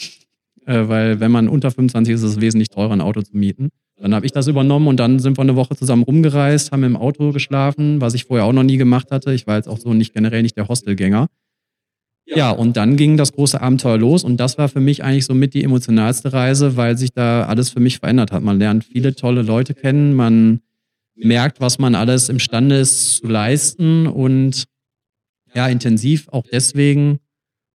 äh, weil wenn man unter 25 ist, ist es wesentlich teurer, ein Auto zu mieten. Dann habe ich das übernommen und dann sind wir eine Woche zusammen rumgereist, haben im Auto geschlafen, was ich vorher auch noch nie gemacht hatte. Ich war jetzt auch so nicht generell nicht der Hostelgänger. Ja, und dann ging das große Abenteuer los und das war für mich eigentlich so mit die emotionalste Reise, weil sich da alles für mich verändert hat. Man lernt viele tolle Leute kennen, man merkt, was man alles imstande ist zu leisten und ja, intensiv auch deswegen,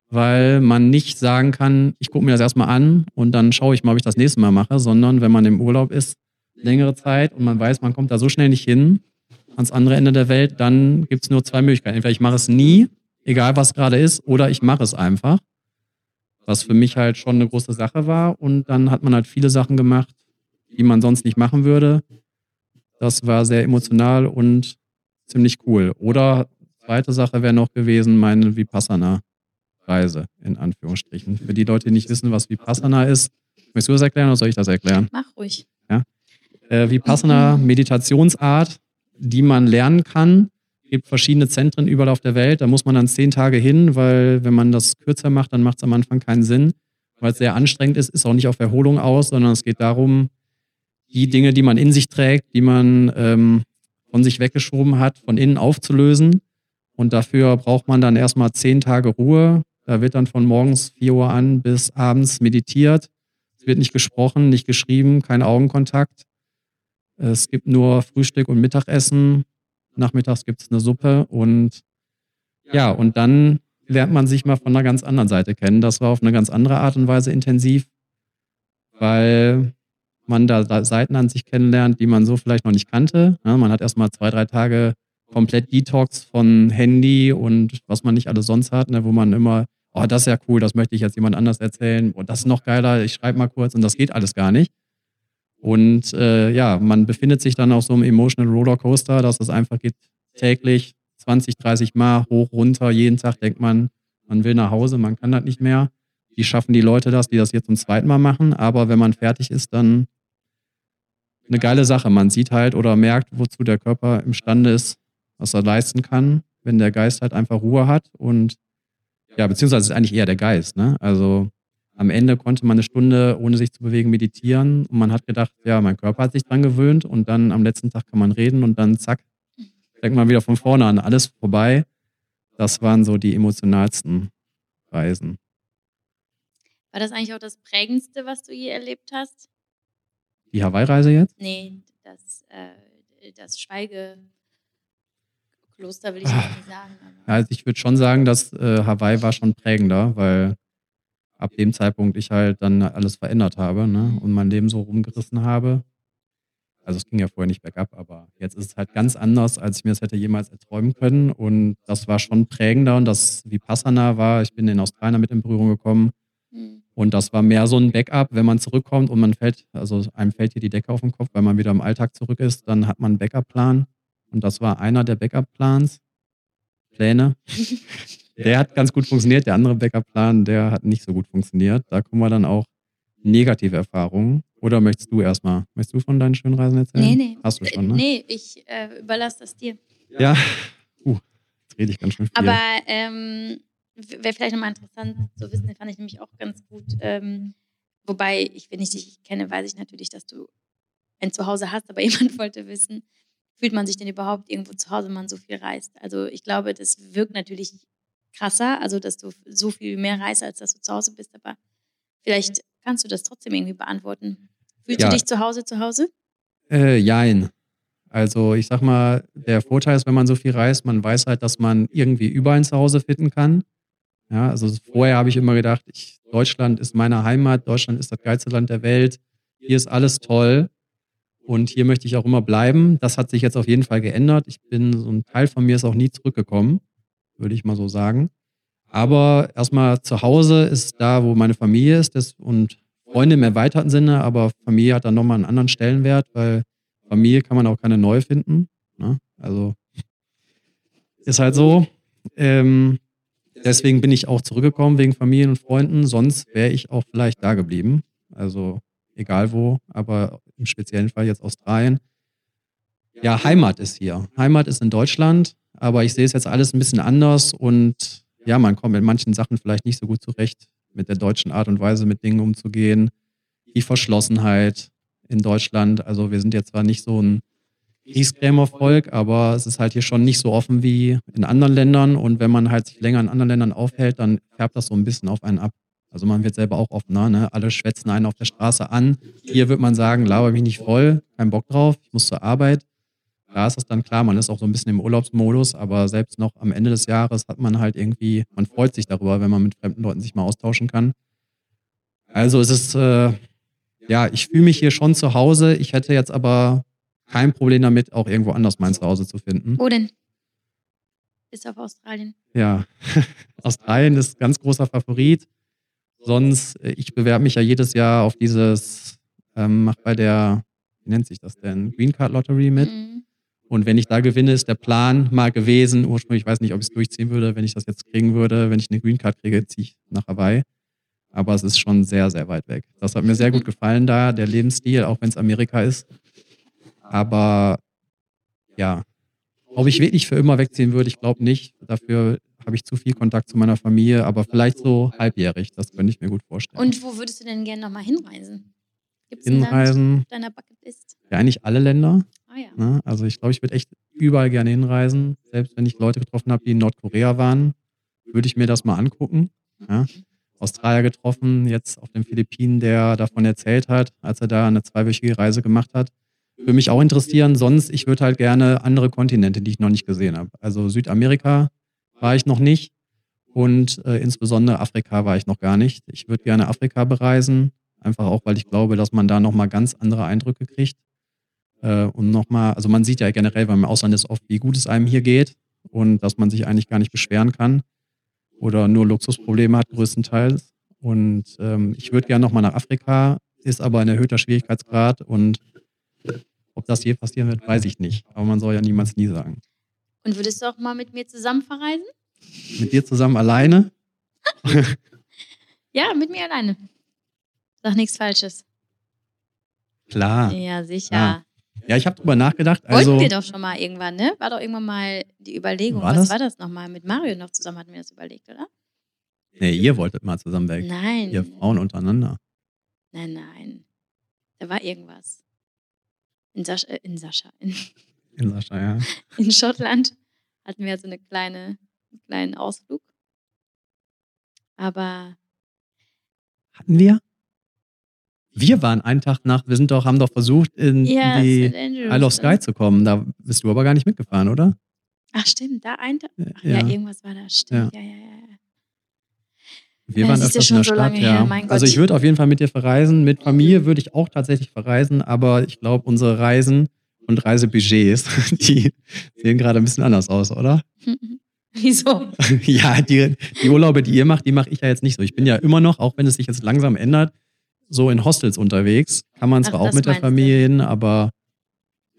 weil man nicht sagen kann, ich gucke mir das erstmal an und dann schaue ich mal, ob ich das nächste Mal mache, sondern wenn man im Urlaub ist, längere Zeit und man weiß, man kommt da so schnell nicht hin, ans andere Ende der Welt, dann gibt es nur zwei Möglichkeiten. Entweder ich mache es nie, egal was gerade ist, oder ich mache es einfach. Was für mich halt schon eine große Sache war. Und dann hat man halt viele Sachen gemacht, die man sonst nicht machen würde. Das war sehr emotional und ziemlich cool. Oder zweite Sache wäre noch gewesen, meine Vipassana-Reise, in Anführungsstrichen. Für die Leute, die nicht wissen, was Vipassana ist, möchtest du das erklären oder soll ich das erklären? Mach ruhig. Ja. Äh, Vipassana, Meditationsart, die man lernen kann. Es gibt verschiedene Zentren überall auf der Welt. Da muss man dann zehn Tage hin, weil wenn man das kürzer macht, dann macht es am Anfang keinen Sinn, weil es sehr anstrengend ist, ist auch nicht auf Erholung aus, sondern es geht darum, die Dinge, die man in sich trägt, die man ähm, von sich weggeschoben hat, von innen aufzulösen. Und dafür braucht man dann erstmal zehn Tage Ruhe. Da wird dann von morgens 4 Uhr an bis abends meditiert. Es wird nicht gesprochen, nicht geschrieben, kein Augenkontakt. Es gibt nur Frühstück und Mittagessen. Nachmittags gibt es eine Suppe und ja, und dann lernt man sich mal von einer ganz anderen Seite kennen. Das war auf eine ganz andere Art und Weise intensiv, weil man da Seiten an sich kennenlernt, die man so vielleicht noch nicht kannte. Ja, man hat erstmal zwei, drei Tage komplett Detox von Handy und was man nicht alles sonst hat, ne, wo man immer, oh, das ist ja cool, das möchte ich jetzt jemand anders erzählen, oh, das ist noch geiler, ich schreibe mal kurz und das geht alles gar nicht. Und äh, ja, man befindet sich dann auf so einem Emotional Rollercoaster, dass es einfach geht täglich 20, 30 Mal hoch, runter. Jeden Tag denkt man, man will nach Hause, man kann das nicht mehr. Wie schaffen die Leute das, die das jetzt zum zweiten Mal machen? Aber wenn man fertig ist, dann eine geile Sache. Man sieht halt oder merkt, wozu der Körper imstande ist, was er leisten kann, wenn der Geist halt einfach Ruhe hat. Und ja, beziehungsweise ist eigentlich eher der Geist. Ne? Also am Ende konnte man eine Stunde, ohne sich zu bewegen, meditieren und man hat gedacht, ja, mein Körper hat sich dran gewöhnt und dann am letzten Tag kann man reden und dann zack, fängt man wieder von vorne an, alles vorbei. Das waren so die emotionalsten Reisen. War das eigentlich auch das Prägendste, was du je erlebt hast? Die Hawaii-Reise jetzt? Nee, das, äh, das Schweigekloster will ich nicht sagen. Also ich würde schon sagen, dass äh, Hawaii war schon prägender, weil ab dem Zeitpunkt ich halt dann alles verändert habe ne? und mein Leben so rumgerissen habe. Also es ging ja vorher nicht bergab, aber jetzt ist es halt ganz anders, als ich mir das hätte jemals erträumen können. Und das war schon prägender und das Vipassana war, ich bin in Australien mit in Berührung gekommen. Mhm. Und das war mehr so ein Backup, wenn man zurückkommt und man fällt, also einem fällt hier die Decke auf den Kopf, weil man wieder im Alltag zurück ist, dann hat man einen Backup-Plan. Und das war einer der Backup-Plans, Pläne. Der hat ganz gut funktioniert, der andere Backup-Plan, der hat nicht so gut funktioniert. Da kommen wir dann auch negative Erfahrungen. Oder möchtest du erstmal, möchtest du von deinen schönen Reisen erzählen? Nee, nee. Hast du schon, ne? Nee, ich äh, überlasse das dir. Ja, uh, jetzt rede ich ganz schön viel. Aber ähm, wäre vielleicht nochmal interessant zu wissen, den fand ich nämlich auch ganz gut. Ähm, wobei, ich, wenn ich dich kenne, weiß ich natürlich, dass du ein Zuhause hast, aber jemand wollte wissen, fühlt man sich denn überhaupt irgendwo zu Hause, wenn man so viel reist? Also ich glaube, das wirkt natürlich krasser, also dass du so viel mehr reist, als dass du zu Hause bist, aber vielleicht kannst du das trotzdem irgendwie beantworten. Fühlst ja. du dich zu Hause zu Hause? Äh, jein. Also ich sag mal, der Vorteil ist, wenn man so viel reist, man weiß halt, dass man irgendwie überall ein Zuhause finden kann. Ja, also vorher habe ich immer gedacht, ich, Deutschland ist meine Heimat, Deutschland ist das geilste Land der Welt, hier ist alles toll und hier möchte ich auch immer bleiben. Das hat sich jetzt auf jeden Fall geändert. Ich bin, so ein Teil von mir ist auch nie zurückgekommen würde ich mal so sagen. Aber erstmal zu Hause ist da, wo meine Familie ist das, und Freunde im erweiterten Sinne, aber Familie hat dann nochmal einen anderen Stellenwert, weil Familie kann man auch keine neu finden. Ne? Also ist halt so. Ähm, deswegen bin ich auch zurückgekommen wegen Familien und Freunden. Sonst wäre ich auch vielleicht da geblieben. Also egal wo, aber im speziellen Fall jetzt Australien. Ja, Heimat ist hier. Heimat ist in Deutschland. Aber ich sehe es jetzt alles ein bisschen anders und ja, man kommt mit manchen Sachen vielleicht nicht so gut zurecht, mit der deutschen Art und Weise mit Dingen umzugehen. Die Verschlossenheit in Deutschland. Also wir sind jetzt zwar nicht so ein Kriegskrämervolk, aber es ist halt hier schon nicht so offen wie in anderen Ländern. Und wenn man halt sich länger in anderen Ländern aufhält, dann färbt das so ein bisschen auf einen ab. Also man wird selber auch offener, ne? Alle schwätzen einen auf der Straße an. Hier wird man sagen, laber mich nicht voll, kein Bock drauf, ich muss zur Arbeit. Da ist es dann klar, man ist auch so ein bisschen im Urlaubsmodus, aber selbst noch am Ende des Jahres hat man halt irgendwie, man freut sich darüber, wenn man mit fremden Leuten sich mal austauschen kann. Also es ist, äh, ja, ich fühle mich hier schon zu Hause. Ich hätte jetzt aber kein Problem damit, auch irgendwo anders mein Zuhause zu finden. Wo denn? Ist auf Australien. Ja, Australien ist ein ganz großer Favorit. Sonst, äh, ich bewerbe mich ja jedes Jahr auf dieses, ähm, mach bei der, wie nennt sich das denn, Green Card Lottery mit. Mhm. Und wenn ich da gewinne, ist der Plan mal gewesen, ursprünglich, ich weiß nicht, ob ich es durchziehen würde, wenn ich das jetzt kriegen würde, wenn ich eine Green Card kriege, ziehe ich nach Hawaii. Aber es ist schon sehr, sehr weit weg. Das hat mir sehr gut gefallen da, der Lebensstil, auch wenn es Amerika ist. Aber ja, ob ich wirklich für immer wegziehen würde, ich glaube nicht. Dafür habe ich zu viel Kontakt zu meiner Familie, aber vielleicht so halbjährig, das könnte ich mir gut vorstellen. Und wo würdest du denn gerne nochmal hinreisen? Gibt es ein Land Hinreisen, deiner Bucketlist? ja eigentlich alle Länder. Ah ja. Ne? Also ich glaube, ich würde echt überall gerne hinreisen. Selbst wenn ich Leute getroffen habe, die in Nordkorea waren, würde ich mir das mal angucken. Ja? Australier getroffen, jetzt auf den Philippinen, der davon erzählt hat, als er da eine zweiwöchige Reise gemacht hat. Würde mich auch interessieren. Sonst, ich würde halt gerne andere Kontinente, die ich noch nicht gesehen habe. Also Südamerika war ich noch nicht und äh, insbesondere Afrika war ich noch gar nicht. Ich würde gerne Afrika bereisen, einfach auch, weil ich glaube, dass man da nochmal ganz andere Eindrücke kriegt. Äh, und nochmal, also man sieht ja generell beim Ausland ist oft, wie gut es einem hier geht und dass man sich eigentlich gar nicht beschweren kann oder nur Luxusprobleme hat größtenteils. Und ähm, ich würde gerne nochmal nach Afrika, ist aber ein erhöhter Schwierigkeitsgrad und ob das je passieren wird, weiß ich nicht. Aber man soll ja niemals nie sagen. Und würdest du auch mal mit mir zusammen verreisen? Mit dir zusammen alleine? Ja, mit mir alleine. Sag nichts Falsches. Klar. Ja, sicher. Ah. Ja, ich habe drüber nachgedacht. Also, Wollten wir doch schon mal irgendwann, ne? War doch irgendwann mal die Überlegung. War Was war das nochmal? Mit Mario noch zusammen hatten wir das überlegt, oder? nee, ihr wolltet mal zusammen weg. Nein. Ihr Frauen untereinander. Nein, nein. Da war irgendwas. In Sascha, äh, in Sascha, in, In Sascha, ja. in Schottland hatten wir so eine kleine, einen kleinen Ausflug. Aber Hatten wir? Wir waren einen Tag nach, wir sind doch, haben doch versucht, in ja, die. Isle of Sky zu kommen. Da bist du aber gar nicht mitgefahren, oder? Ach, stimmt, da ein Tag. Äh, Ach, ja. irgendwas war da. Stimmt, ja, ja, ja. ja. Wir Ja, waren öfters schon in der so Stadt, lange ja. her, also ich würde auf jeden Fall mit dir verreisen. Mit Familie würde ich auch tatsächlich verreisen, aber ich glaube, unsere Reisen und Reisebudgets, die sehen gerade ein bisschen anders aus, oder? Wieso? ja, die, die Urlaube, die ihr macht, die mache ich ja jetzt nicht so. Ich bin ja immer noch, auch wenn es sich jetzt langsam ändert, so in Hostels unterwegs. Kann man zwar Ach, auch mit der. Familie hin, aber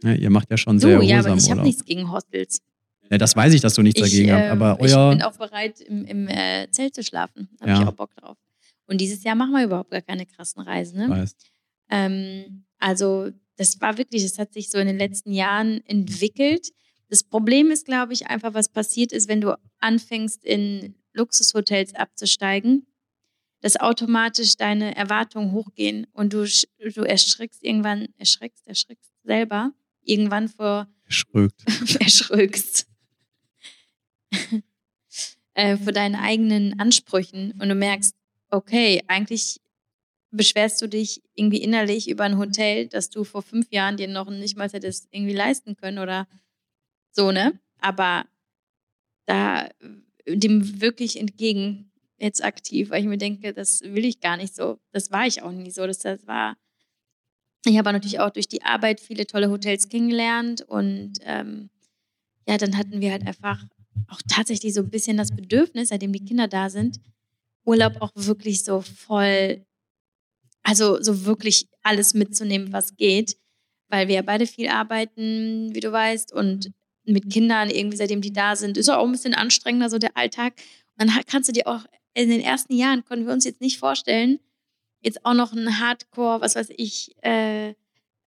ja, ihr macht ja schon sehr Du, ja, erholsam aber ich habe nichts gegen Hostels. Ja, das weiß ich, dass du nichts Ich, dagegen hast, ähm, aber ich euer. bin auch bereit, im, im äh, Zelt zu schlafen. Da habe Ja. ich auch Bock drauf. Und dieses Jahr machen wir überhaupt gar keine krassen Reisen. Ne? Ähm, also das war wirklich, das hat sich so in den letzten Jahren entwickelt. Das Problem ist, glaube ich, einfach, was passiert ist, wenn du anfängst, in Luxushotels abzusteigen, dass automatisch deine Erwartungen hochgehen und du, du erschrickst irgendwann, erschreckst, erschrickst selber irgendwann vor, Schrögt. erschrückst äh, vor deinen eigenen Ansprüchen und du merkst, okay, eigentlich beschwerst du dich irgendwie innerlich über ein Hotel, das du vor fünf Jahren dir noch nicht mal hättest irgendwie leisten können oder so, ne? Aber da dem wirklich entgegen jetzt aktiv, weil ich mir denke, das will ich gar nicht so. Das war ich auch nie so. Das, das war. Ich habe natürlich auch durch die Arbeit viele tolle Hotels kennengelernt und ähm, ja, dann hatten wir halt einfach auch tatsächlich so ein bisschen das Bedürfnis, seitdem die Kinder da sind, Urlaub auch wirklich so voll, also so wirklich alles mitzunehmen, was geht, weil wir ja beide viel arbeiten, wie du weißt, und mit Kindern irgendwie, seitdem die da sind, ist auch ein bisschen anstrengender, so der Alltag. Und dann kannst du dir auch, in den ersten Jahren konnten wir uns jetzt nicht vorstellen, jetzt auch noch ein Hardcore, was weiß ich, äh,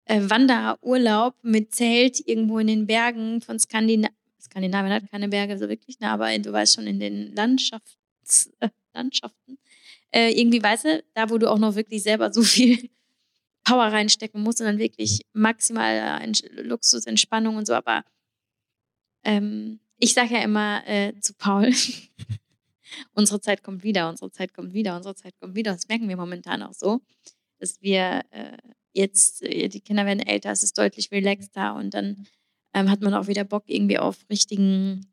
äh, Wanderurlaub mit Zelt irgendwo in den Bergen von Skandinavien. Skandinavien hat keine Berge so wirklich, ne, aber du weißt schon, in den Landschafts äh, Landschaften. Äh, irgendwie, weißt du, da wo du auch noch wirklich selber so viel Power reinstecken muss, sondern wirklich maximal Luxus, Entspannung und so. Aber ähm, ich sage ja immer äh, zu Paul, unsere Zeit kommt wieder, unsere Zeit kommt wieder, unsere Zeit kommt wieder. Das merken wir momentan auch so, dass wir äh, jetzt, äh, die Kinder werden älter, es ist deutlich relaxter und dann ähm, hat man auch wieder Bock irgendwie auf richtigen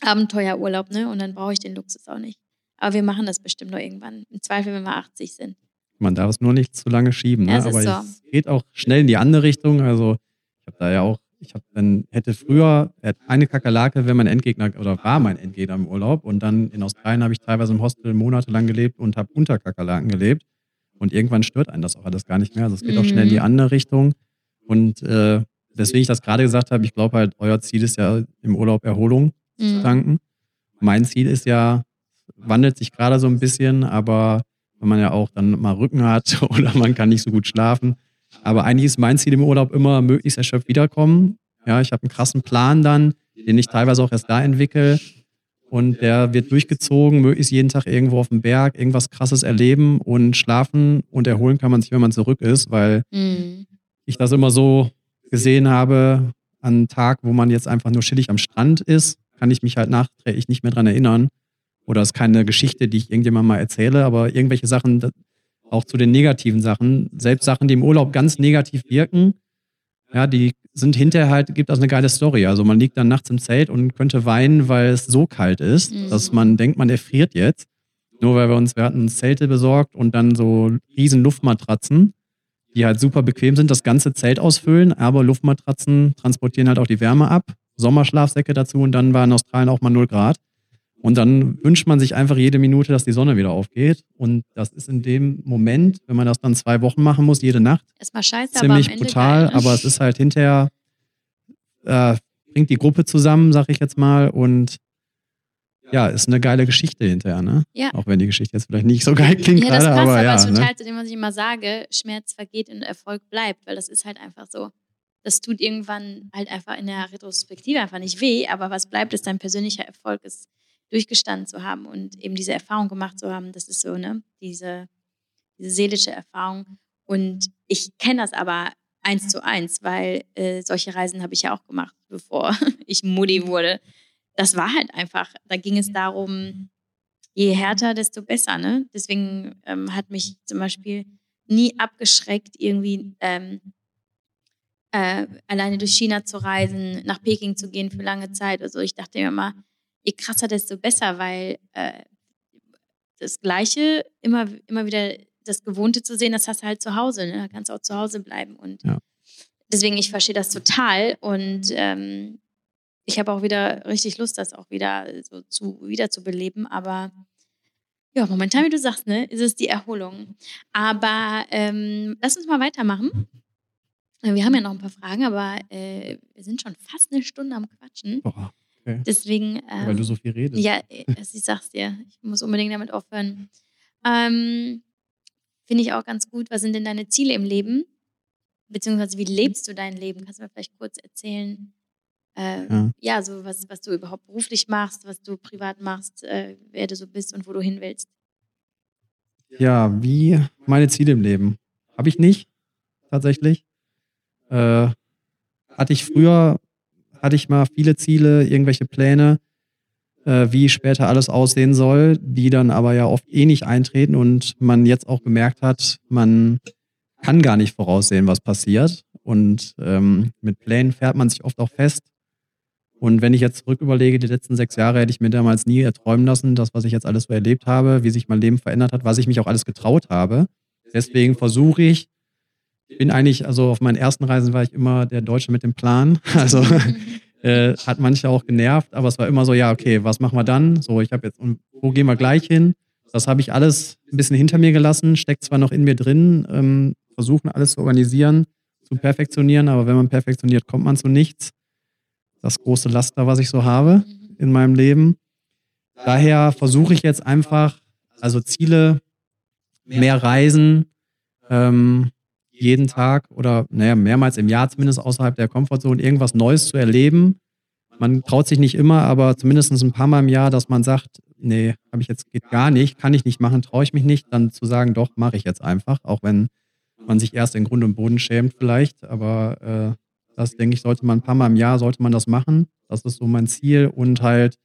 Abenteuerurlaub, ne? Und dann brauche ich den Luxus auch nicht. Aber wir machen das bestimmt nur irgendwann. Im Zweifel, wenn wir 80 sind. Man darf es nur nicht zu lange schieben, ne? Ja, aber so. es geht auch schnell in die andere Richtung. Also ich habe da ja auch, ich habe dann hätte früher er hat eine Kakerlake, wenn mein Endgegner oder war mein Endgegner im Urlaub und dann in Australien habe ich teilweise im Hostel monatelang gelebt und habe unter Kakerlaken gelebt und irgendwann stört einen das auch alles gar nicht mehr. Also es geht auch schnell in die Mhm. andere Richtung und äh, weswegen ich das gerade gesagt habe, ich glaube halt, euer Ziel ist ja im Urlaub Erholung Mhm. zu tanken. Mein Ziel ist ja, wandelt sich gerade so ein bisschen, aber wenn man ja auch dann mal Rücken hat oder man kann nicht so gut schlafen. Aber eigentlich ist mein Ziel im Urlaub immer möglichst erschöpft wiederkommen. Ja, ich habe einen krassen Plan dann, den ich teilweise auch erst da entwickle. Und der wird durchgezogen, möglichst jeden Tag irgendwo auf dem Berg, irgendwas krasses erleben und schlafen und erholen kann man sich, wenn man zurück ist, weil Mhm. ich das immer so gesehen habe, an einem Tag, wo man jetzt einfach nur chillig am Strand ist, kann ich mich halt nachträglich nicht mehr dran erinnern. Oder es ist keine Geschichte, die ich irgendjemandem mal erzähle, aber irgendwelche Sachen, auch zu den negativen Sachen, selbst Sachen, die im Urlaub ganz negativ wirken, ja, die sind hinterher halt, gibt das eine geile Story. Also man liegt dann nachts im Zelt und könnte weinen, weil es so kalt ist, Mhm. dass man denkt, man erfriert jetzt. Nur weil wir uns, wir hatten uns Zelte besorgt und dann so riesen Luftmatratzen, die halt super bequem sind, das ganze Zelt ausfüllen, aber Luftmatratzen transportieren halt auch die Wärme ab, Sommerschlafsäcke dazu und dann war in Australien auch mal 0 Grad. Und dann wünscht man sich einfach jede Minute, dass die Sonne wieder aufgeht. Und das ist in dem Moment, wenn man das dann zwei Wochen machen muss, jede Nacht, Erstmal scheiße, ziemlich aber brutal, geil, aber es ist halt hinterher, äh, bringt die Gruppe zusammen, sag ich jetzt mal, und ja, ist eine geile Geschichte hinterher, ne? Ja. Auch wenn die Geschichte jetzt vielleicht nicht so geil klingt Ja, das gerade, passt, aber aber, ja. es ist Ne? total zu dem, was ich immer sage, Schmerz vergeht und Erfolg bleibt, weil das ist halt einfach so. Das tut irgendwann halt einfach in der Retrospektive einfach nicht weh, aber was bleibt, ist dein persönlicher Erfolg, es durchgestanden zu haben und eben diese Erfahrung gemacht zu haben, das ist so, ne, diese, diese seelische Erfahrung. Und ich kenne das aber eins zu eins, weil äh, solche Reisen habe ich ja auch gemacht, bevor ich Mutti wurde. Das war halt einfach, da ging es darum, je härter, desto besser. Ne? Deswegen ähm, hat mich zum Beispiel nie abgeschreckt, irgendwie ähm, äh, alleine durch China zu reisen, nach Peking zu gehen für lange Zeit. Also ich dachte mir immer, je krasser, desto besser, weil äh, das Gleiche, immer, immer wieder das Gewohnte zu sehen, das hast du halt zu Hause. Ne? Da kannst du auch zu Hause bleiben. Und Ja. deswegen, ich verstehe das total. Und ähm, ich habe auch wieder richtig Lust, das auch wieder so zu, wieder zu beleben. Aber ja, momentan, wie du sagst, ne, ist es die Erholung. Aber ähm, lass uns mal weitermachen. Wir haben ja noch ein paar Fragen, aber äh, wir sind schon fast eine Stunde am Quatschen. Boah, okay. Deswegen. Weil Ähm, du so viel redest. ja, äh, also ich sag's dir, ich muss unbedingt damit aufhören. Ähm, Finde ich auch ganz gut. Was sind denn deine Ziele im Leben? Beziehungsweise wie lebst du dein Leben? Kannst du mir vielleicht kurz erzählen? Äh, Ja. ja. so was, was du überhaupt beruflich machst, was du privat machst, äh, wer du so bist und wo du hin willst. Ja, wie meine Ziele im Leben. Habe ich nicht, tatsächlich. Äh, hatte ich früher, hatte ich mal viele Ziele, irgendwelche Pläne, äh, wie später alles aussehen soll, die dann aber ja oft eh nicht eintreten und man jetzt auch gemerkt hat, man kann gar nicht voraussehen, was passiert. Und ähm, mit Plänen fährt man sich oft auch fest. Und wenn ich jetzt zurück überlege, die letzten sechs Jahre hätte ich mir damals nie erträumen lassen, das, was ich jetzt alles so erlebt habe, wie sich mein Leben verändert hat, was ich mich auch alles getraut habe. Deswegen versuche ich, ich bin eigentlich, also auf meinen ersten Reisen war ich immer der Deutsche mit dem Plan. Also äh, hat manche auch genervt, aber es war immer so, ja, okay, was machen wir dann? So, ich habe jetzt, und wo gehen wir gleich hin? Das habe ich alles ein bisschen hinter mir gelassen, steckt zwar noch in mir drin, ähm, versuchen alles zu organisieren, zu perfektionieren, aber wenn man perfektioniert, kommt man zu nichts. Das große Laster, was ich so habe in meinem Leben. Daher versuche ich jetzt einfach, also Ziele, mehr Reisen, ähm, jeden Tag oder naja, mehrmals im Jahr zumindest außerhalb der Komfortzone irgendwas Neues zu erleben. Man traut sich nicht immer, aber zumindest ein paar Mal im Jahr, dass man sagt, nee, habe ich jetzt geht gar nicht, kann ich nicht machen, traue ich mich nicht, dann zu sagen, doch, mache ich jetzt einfach, auch wenn man sich erst in Grund und Boden schämt vielleicht, aber äh, das denke ich, sollte man ein paar Mal im Jahr, sollte man das machen. Das ist so mein Ziel und halt,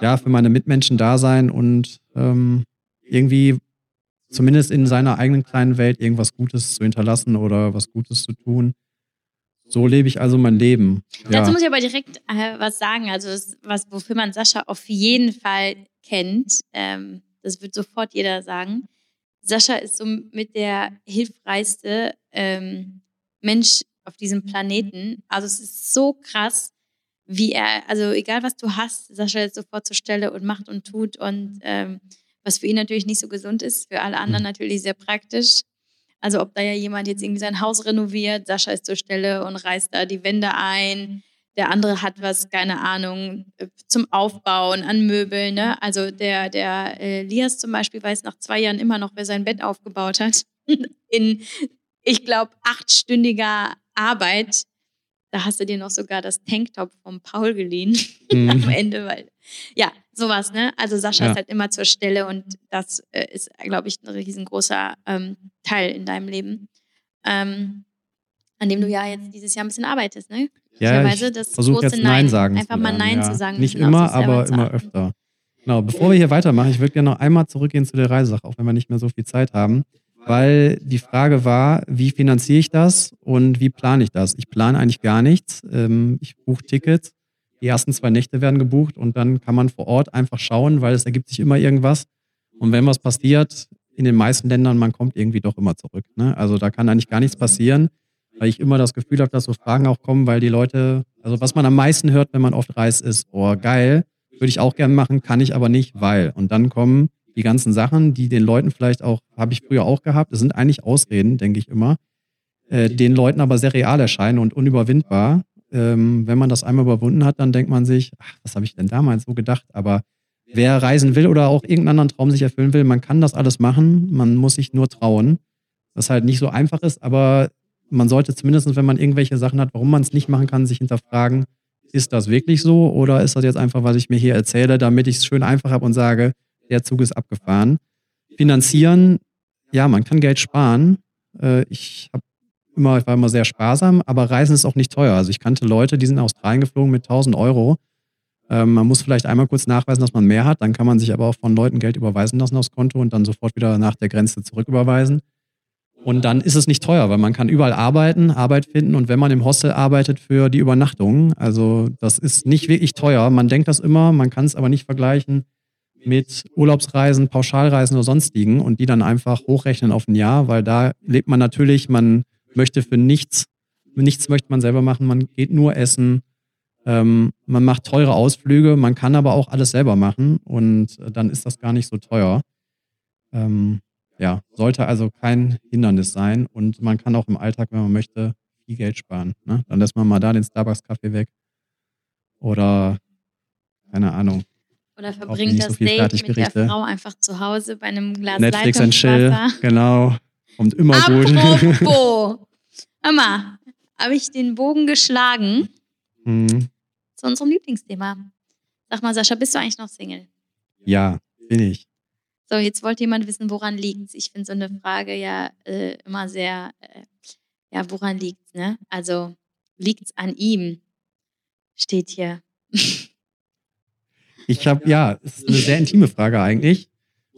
ja, für meine Mitmenschen da sein und ähm, irgendwie zumindest in seiner eigenen kleinen Welt irgendwas Gutes zu hinterlassen oder was Gutes zu tun. So lebe ich also mein Leben. Ja. Dazu muss ich aber direkt äh, was sagen. Also, das, was, wofür man Sascha auf jeden Fall kennt, ähm, das wird sofort jeder sagen. Sascha ist so mit der hilfreichste ähm, Mensch auf diesem Planeten. Also, es ist so krass, wie er, also egal was du hast, Sascha ist sofort zur Stelle und macht und tut und ähm, was für ihn natürlich nicht so gesund ist, für alle anderen mhm. natürlich sehr praktisch. Also ob da ja jemand jetzt irgendwie sein Haus renoviert, Sascha ist zur Stelle und reißt da die Wände ein. Der andere hat was, keine Ahnung, äh, zum Aufbauen an Möbeln. Ne? Also der, der äh, Lias zum Beispiel weiß nach zwei Jahren immer noch, wer sein Bett aufgebaut hat. In, ich glaube, achtstündiger Arbeit da hast du dir noch sogar das Tanktop vom Paul geliehen mhm. am Ende, weil ja, sowas, ne? Also Sascha ja. ist halt immer zur Stelle und das äh, ist, glaube ich, ein riesengroßer ähm, Teil in deinem Leben, ähm, an dem du ja jetzt dieses Jahr ein bisschen arbeitest, ne? Ja, ich versuche jetzt Nein, Nein sagen Einfach mal Nein ja. zu sagen. Nicht immer, aber immer öfter. Genau, bevor wir hier weitermachen, ich würde gerne noch einmal zurückgehen zu der Reisesache, auch wenn wir nicht mehr so viel Zeit haben weil die Frage war, wie finanziere ich das und wie plane ich das? Ich plane eigentlich gar nichts. Ähm, ich buche Tickets. Die ersten zwei Nächte werden gebucht und dann kann man vor Ort einfach schauen, weil es ergibt sich immer irgendwas. Und wenn was passiert, in den meisten Ländern, man kommt irgendwie doch immer zurück. Ne? Also da kann eigentlich gar nichts passieren, weil ich immer das Gefühl habe, dass so Fragen auch kommen, weil die Leute, also was man am meisten hört, wenn man oft reist, ist, oh geil, würde ich auch gern machen, kann ich aber nicht, weil. Und dann kommen die ganzen Sachen, die den Leuten vielleicht auch, habe ich früher auch gehabt, das sind eigentlich Ausreden, denke ich immer, äh, den Leuten aber sehr real erscheinen und unüberwindbar. Ähm, wenn man das einmal überwunden hat, dann denkt man sich, ach, was habe ich denn damals so gedacht? Aber wer reisen will oder auch irgendeinen anderen Traum sich erfüllen will, man kann das alles machen, man muss sich nur trauen. Was halt nicht so einfach ist, aber man sollte zumindest, wenn man irgendwelche Sachen hat, warum man es nicht machen kann, sich hinterfragen, ist das wirklich so oder ist das jetzt einfach, was ich mir hier erzähle, damit ich es schön einfach habe und sage, der Zug ist abgefahren. Finanzieren, ja, man kann Geld sparen. Äh, ich habe immer, ich war immer sehr sparsam, aber Reisen ist auch nicht teuer. Also ich kannte Leute, die sind nach Australien geflogen mit 1000 Euro. Ähm, man muss vielleicht einmal kurz nachweisen, dass man mehr hat. Dann kann man sich aber auch von Leuten Geld überweisen lassen aufs Konto und dann sofort wieder nach der Grenze zurücküberweisen. Und dann ist es nicht teuer, weil man kann überall arbeiten, Arbeit finden und wenn man im Hostel arbeitet für die Übernachtung, also das ist nicht wirklich teuer. Man denkt das immer, man kann es aber nicht vergleichen mit Urlaubsreisen, Pauschalreisen oder sonstigen und die dann einfach hochrechnen auf ein Jahr, weil da lebt man natürlich, man möchte für nichts, nichts möchte man selber machen, man geht nur essen, ähm, man macht teure Ausflüge, man kann aber auch alles selber machen. Und dann ist das gar nicht so teuer. Ähm, ja, sollte also kein Hindernis sein. Und man kann auch im Alltag, wenn man möchte, viel Geld sparen. Ne? Dann lässt man mal da den Starbucks-Kaffee weg. Oder keine Ahnung, oder verbringt das so Date mit der Frau einfach zu Hause bei einem Glas Netflix and Chill, genau. Kommt immer gut. Apropos, Mama, habe ich den Bogen geschlagen mhm. zu unserem Lieblingsthema. Sag mal, Sascha, bist du eigentlich noch Single? Ja, bin ich. So, jetzt wollte jemand wissen, woran liegt es. Ich finde so eine Frage ja äh, immer sehr, äh, ja, woran liegt es, ne? Also, liegt es an ihm? Steht hier. Ich habe, ja, ist eine sehr intime Frage eigentlich.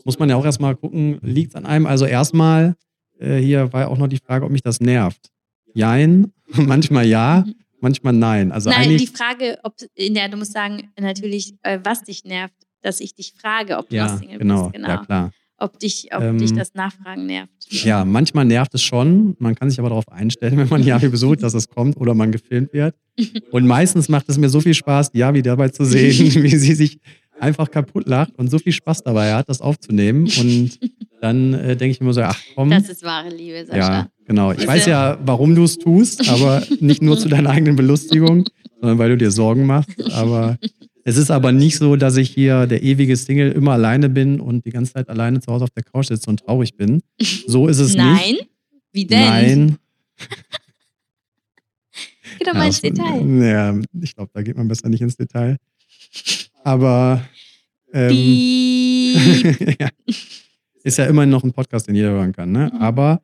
Muss man ja auch erstmal gucken, liegt es an einem? Also erstmal, äh, hier war ja auch noch die Frage, ob mich das nervt. Jein, manchmal ja, manchmal nein. Also nein, eigentlich, die Frage, ob, in der, du musst sagen, natürlich, äh, was dich nervt, dass ich dich frage, ob du ja, noch Single genau, bist. Genau, ja klar ob dich, ob ähm, dich das Nachfragen nervt. Ja, manchmal nervt es schon. Man kann sich aber darauf einstellen, wenn man Javi besucht, dass es kommt oder man gefilmt wird. Und meistens macht es mir so viel Spaß, Javi dabei zu sehen, wie sie sich einfach kaputt lacht und so viel Spaß dabei hat, das aufzunehmen. Und dann äh, denke ich mir so, ach komm. Das ist wahre Liebe, Sascha. Ja, genau. Ich weiß ja, warum du es tust, aber nicht nur zu deiner eigenen Belustigung, sondern weil du dir Sorgen machst. Aber es ist aber nicht so, dass ich hier der ewige Single immer alleine bin und die ganze Zeit alleine zu Hause auf der Couch sitze und traurig bin. So ist es Nein? nicht. Nein? Wie denn? Nein. Geh doch mal ja, ins Detail. Ja, ich glaube, da geht man besser nicht ins Detail. Aber ähm, ja, ist ja immerhin noch ein Podcast, den jeder hören kann. Ne? Aber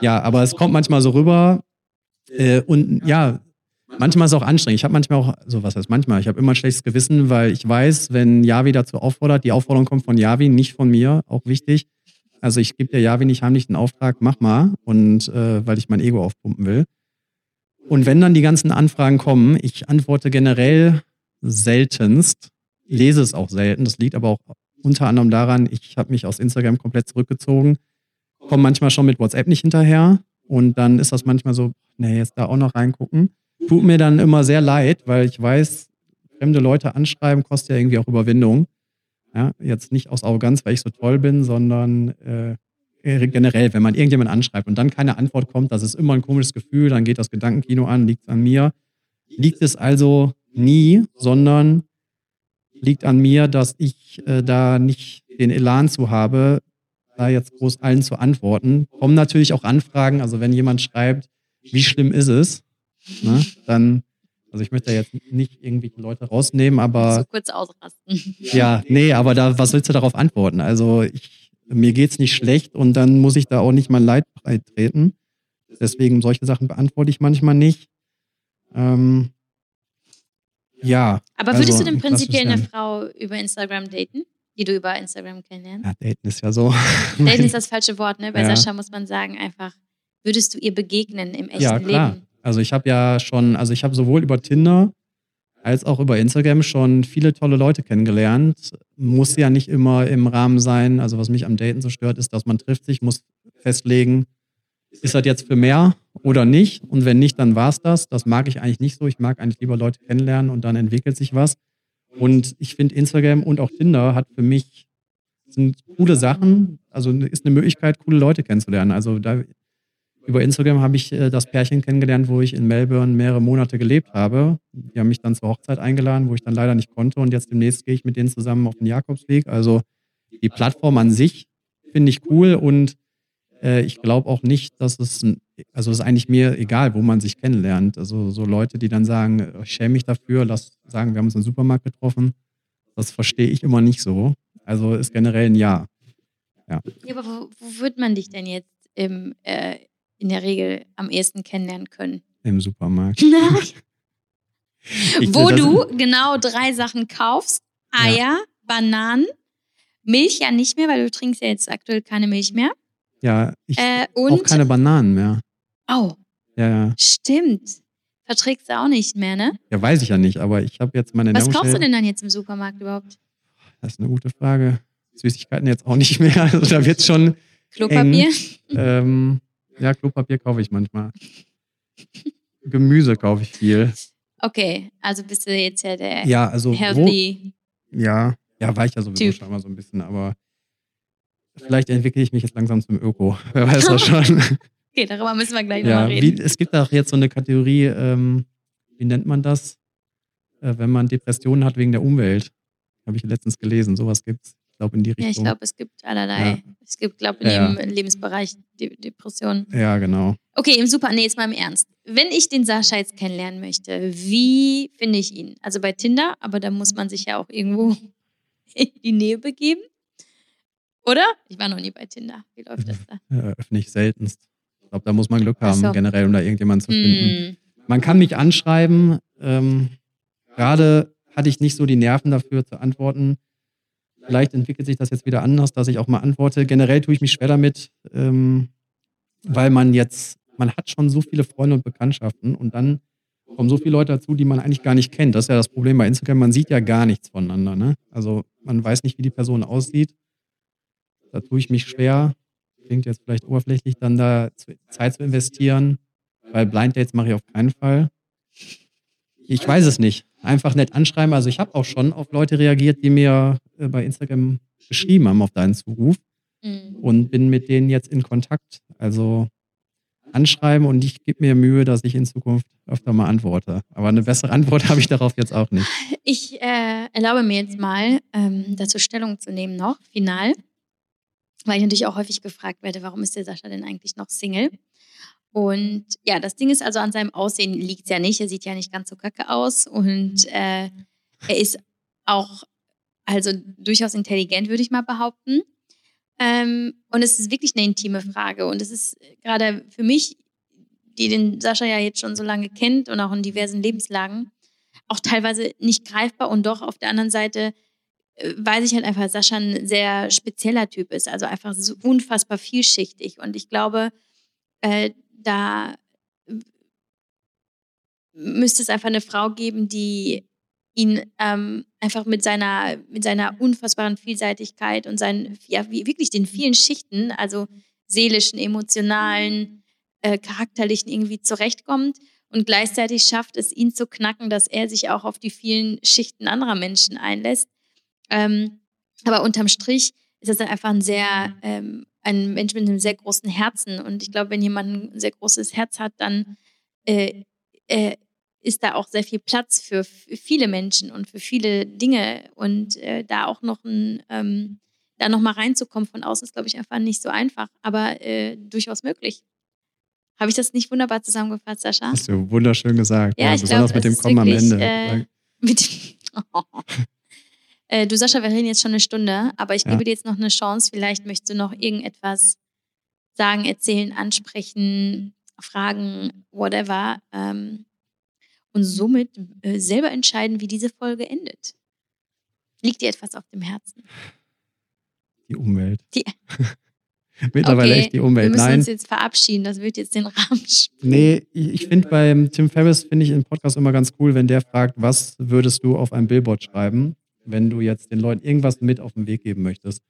Ja, aber es kommt manchmal so rüber. Äh, und ja, manchmal ist es auch anstrengend. Ich habe manchmal auch, so was heißt manchmal, ich habe immer ein schlechtes Gewissen, weil ich weiß, wenn Javi dazu auffordert, die Aufforderung kommt von Javi, nicht von mir, auch wichtig. Also ich gebe der Javi nicht heimlich den Auftrag, mach mal, und äh, weil ich mein Ego aufpumpen will. Und wenn dann die ganzen Anfragen kommen, ich antworte generell seltenst, lese es auch selten. Das liegt aber auch unter anderem daran, ich habe mich aus Instagram komplett zurückgezogen, komme manchmal schon mit WhatsApp nicht hinterher und dann ist das manchmal so, nee, jetzt da auch noch reingucken. Tut mir dann immer sehr leid, weil ich weiß, fremde Leute anschreiben kostet ja irgendwie auch Überwindung. Ja, jetzt nicht aus Arroganz, weil ich so toll bin, sondern äh, generell, wenn man irgendjemand anschreibt und dann keine Antwort kommt, das ist immer ein komisches Gefühl, dann geht das Gedankenkino an, liegt es an mir. Liegt es also nie, sondern liegt an mir, dass ich äh, da nicht den Elan zu habe, da jetzt groß allen zu antworten. Kommen natürlich auch Anfragen, also wenn jemand schreibt, wie schlimm ist es, ne, dann, also ich möchte jetzt nicht irgendwie Leute rausnehmen, aber. So kurz ausrasten. Ja, nee, aber da, was willst du darauf antworten? Also ich, mir geht's nicht schlecht und dann muss ich da auch nicht mein Leid treten. Deswegen solche Sachen beantworte ich manchmal nicht. Ähm, ja. Aber würdest also, du denn prinzipiell eine. Frau über Instagram daten, die du über Instagram kennenlernst? Ja, daten ist ja so. Daten ist das falsche Wort, ne? Bei Ja. Sascha muss man sagen, einfach, würdest du ihr begegnen im echten ja, klar. Leben? Also ich habe ja schon, also ich habe sowohl über Tinder als auch über Instagram schon viele tolle Leute kennengelernt. Muss ja nicht immer im Rahmen sein. Also was mich am Daten so stört, ist, dass man trifft sich, muss festlegen, ist das jetzt für mehr oder nicht? Und wenn nicht, dann war's das. Das mag ich eigentlich nicht so. Ich mag eigentlich lieber Leute kennenlernen und dann entwickelt sich was. Und ich finde Instagram und auch Tinder hat für mich sind coole Sachen. Also ist eine Möglichkeit, coole Leute kennenzulernen. Also da über Instagram habe ich äh, das Pärchen kennengelernt, wo ich in Melbourne mehrere Monate gelebt habe. Die haben mich dann zur Hochzeit eingeladen, wo ich dann leider nicht konnte. Und jetzt demnächst gehe ich mit denen zusammen auf den Jakobsweg. Also die Plattform an sich finde ich cool und äh, ich glaube auch nicht, dass es, also es ist eigentlich mir egal, wo man sich kennenlernt. Also so Leute, die dann sagen, äh, ich schäme mich dafür, lass sagen, wir haben uns im Supermarkt getroffen. Das verstehe ich immer nicht so. Also ist generell ein Ja. Ja, aber wo, wo wird man dich denn jetzt im, äh, in der Regel am ehesten kennenlernen können? Im Supermarkt. Ich- wo du genau drei Sachen kaufst: Eier, Bananen, Milch ja nicht mehr, weil du trinkst ja jetzt aktuell keine Milch mehr. Ja, ich Äh, auch keine Bananen mehr. oh, Ja, ja. stimmt. Verträgst du auch nicht mehr, ne? Ja, weiß ich ja nicht, aber ich habe jetzt meine Was kaufst du denn dann jetzt im Supermarkt überhaupt? Das ist eine gute Frage. Süßigkeiten jetzt auch nicht mehr. Also da wird schon. Klopapier? Ähm, ja, Klopapier kaufe ich manchmal. Gemüse kaufe ich viel. Okay, also bist du jetzt ja der Ja, also wo, healthy. ja, ja, war ich ja sowieso Typ. schon mal so ein bisschen, aber vielleicht entwickle ich mich jetzt langsam zum Öko. Wer weiß das schon. Okay, darüber müssen wir gleich ja, nochmal wie, reden. es gibt auch jetzt so eine Kategorie, ähm, wie nennt man das? Äh, wenn man Depressionen hat wegen der Umwelt. Habe ich letztens gelesen, sowas gibt's. Ich glaube in die Richtung. Ja, ich glaube, es gibt allerlei. Ja. Es gibt, glaube ich, in Ja, jedem Lebensbereich De Depressionen. Ja, genau. Okay, im Super, nee, jetzt mal im Ernst. Wenn ich den Sascha jetzt kennenlernen möchte, wie finde ich ihn? Also bei Tinder, aber da muss man sich ja auch irgendwo in die Nähe begeben. Oder? Ich war noch nie bei Tinder. Wie läuft das da? Äh, öffne ich seltenst. Ich glaube, da muss man Glück haben, so. generell, um da irgendjemanden zu finden. Hm. Man kann mich anschreiben. Ähm, Gerade hatte ich nicht so die Nerven dafür zu antworten. Vielleicht entwickelt sich das jetzt wieder anders, dass ich auch mal antworte. Generell tue ich mich schwer damit, ähm, weil man jetzt, man hat schon so viele Freunde und Bekanntschaften und dann kommen so viele Leute dazu, die man eigentlich gar nicht kennt. Das ist ja das Problem bei Instagram. Man sieht ja gar nichts voneinander. Ne? Also man weiß nicht, wie die Person aussieht. Da tue ich mich schwer. Klingt jetzt vielleicht oberflächlich, dann da Zeit zu investieren, weil Blind Dates mache ich auf keinen Fall. Ich weiß es nicht. Einfach nett anschreiben. Also ich habe auch schon auf Leute reagiert, die mir äh, bei Instagram geschrieben haben auf deinen Zuruf Hm. und bin mit denen jetzt in Kontakt. Also anschreiben und ich gebe mir Mühe, dass ich in Zukunft öfter mal antworte. Aber eine bessere Antwort habe ich darauf jetzt auch nicht. Ich äh, erlaube mir jetzt mal, ähm, dazu Stellung zu nehmen noch, final. Weil ich natürlich auch häufig gefragt werde, warum ist der Sascha denn eigentlich noch Single? Und ja, das Ding ist also, an seinem Aussehen liegt es ja nicht. Er sieht ja nicht ganz so kacke aus und äh, er ist auch also durchaus intelligent, würde ich mal behaupten. Ähm, und es ist wirklich eine intime Frage. Und es ist gerade für mich, die den Sascha ja jetzt schon so lange kennt und auch in diversen Lebenslagen, auch teilweise nicht greifbar und doch auf der anderen Seite weiß ich halt einfach, dass Sascha ein sehr spezieller Typ ist, also einfach so unfassbar vielschichtig. Und ich glaube, äh, da müsste es einfach eine Frau geben, die ihn ähm, einfach mit seiner, mit seiner unfassbaren Vielseitigkeit und seinen, ja, wirklich den vielen Schichten, also seelischen, emotionalen, äh, charakterlichen irgendwie zurechtkommt und gleichzeitig schafft es, ihn zu knacken, dass er sich auch auf die vielen Schichten anderer Menschen einlässt. Ähm, aber unterm Strich ist es einfach ein sehr, ähm, ein Mensch mit einem sehr großen Herzen. Und ich glaube, wenn jemand ein sehr großes Herz hat, dann äh, äh, ist da auch sehr viel Platz für viele Menschen und für viele Dinge. Und äh, da auch noch ein, ähm, da noch mal reinzukommen von außen ist, glaube ich, einfach nicht so einfach, aber äh, durchaus möglich. Habe ich das nicht wunderbar zusammengefasst, Sascha? Hast du wunderschön gesagt. Ja, ja ich besonders glaub, mit dem Kommen am Ende. Äh, mit, äh, du, Sascha, wir reden jetzt schon eine Stunde, aber ich Ja. gebe dir jetzt noch eine Chance. Vielleicht möchtest du noch irgendetwas sagen, erzählen, ansprechen, fragen, whatever. Ähm, und somit äh, selber entscheiden, wie diese Folge endet. Liegt dir etwas auf dem Herzen? die Umwelt. Die- Mittlerweile Okay, echt die Wir Umwelt. müssen Nein, uns jetzt verabschieden. Das wird jetzt den Rahmen sprengen. nee, ich, ich finde beim Tim Ferriss, finde ich im Podcast immer ganz cool, wenn der fragt, was würdest du auf ein Billboard schreiben, wenn du jetzt den Leuten irgendwas mit auf den Weg geben möchtest.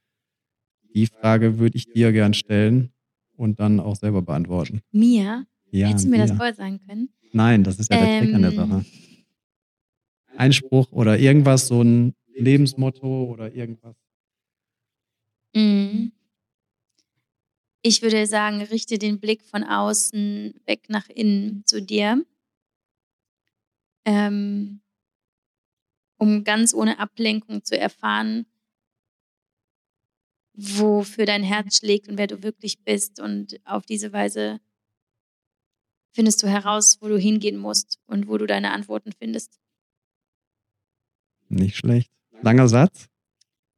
Die Frage würde ich dir gern stellen und dann auch selber beantworten. Mir? Ja, Hättest du mir das dir. vorher sagen können? Nein, das ist ja der Trick an der Ähm. Sache. Ein Spruch oder irgendwas, so ein Lebensmotto oder irgendwas. Mhm. Ich würde sagen, richte den Blick von außen weg nach innen zu dir, ähm, um ganz ohne Ablenkung zu erfahren, wofür dein Herz schlägt und wer du wirklich bist. Und auf diese Weise findest du heraus, wo du hingehen musst und wo du deine Antworten findest. Nicht schlecht. Langer Satz.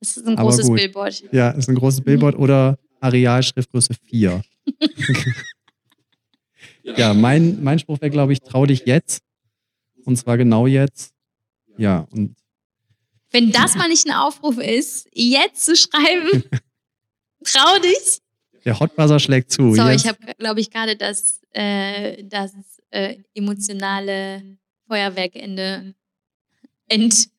Das ist ein großes gut. Billboard. Ja, ist ein großes Billboard oder Areal Schriftgröße 4. ja, mein, mein Spruch wäre, glaube ich, trau dich jetzt. Und zwar genau jetzt. Ja, und Wenn das mal nicht ein Aufruf ist, jetzt zu schreiben, trau dich. der Hotbuzzer schlägt zu. So, jetzt. ich habe, glaube ich, gerade das, äh, das äh, emotionale Feuerwerkende entschärft.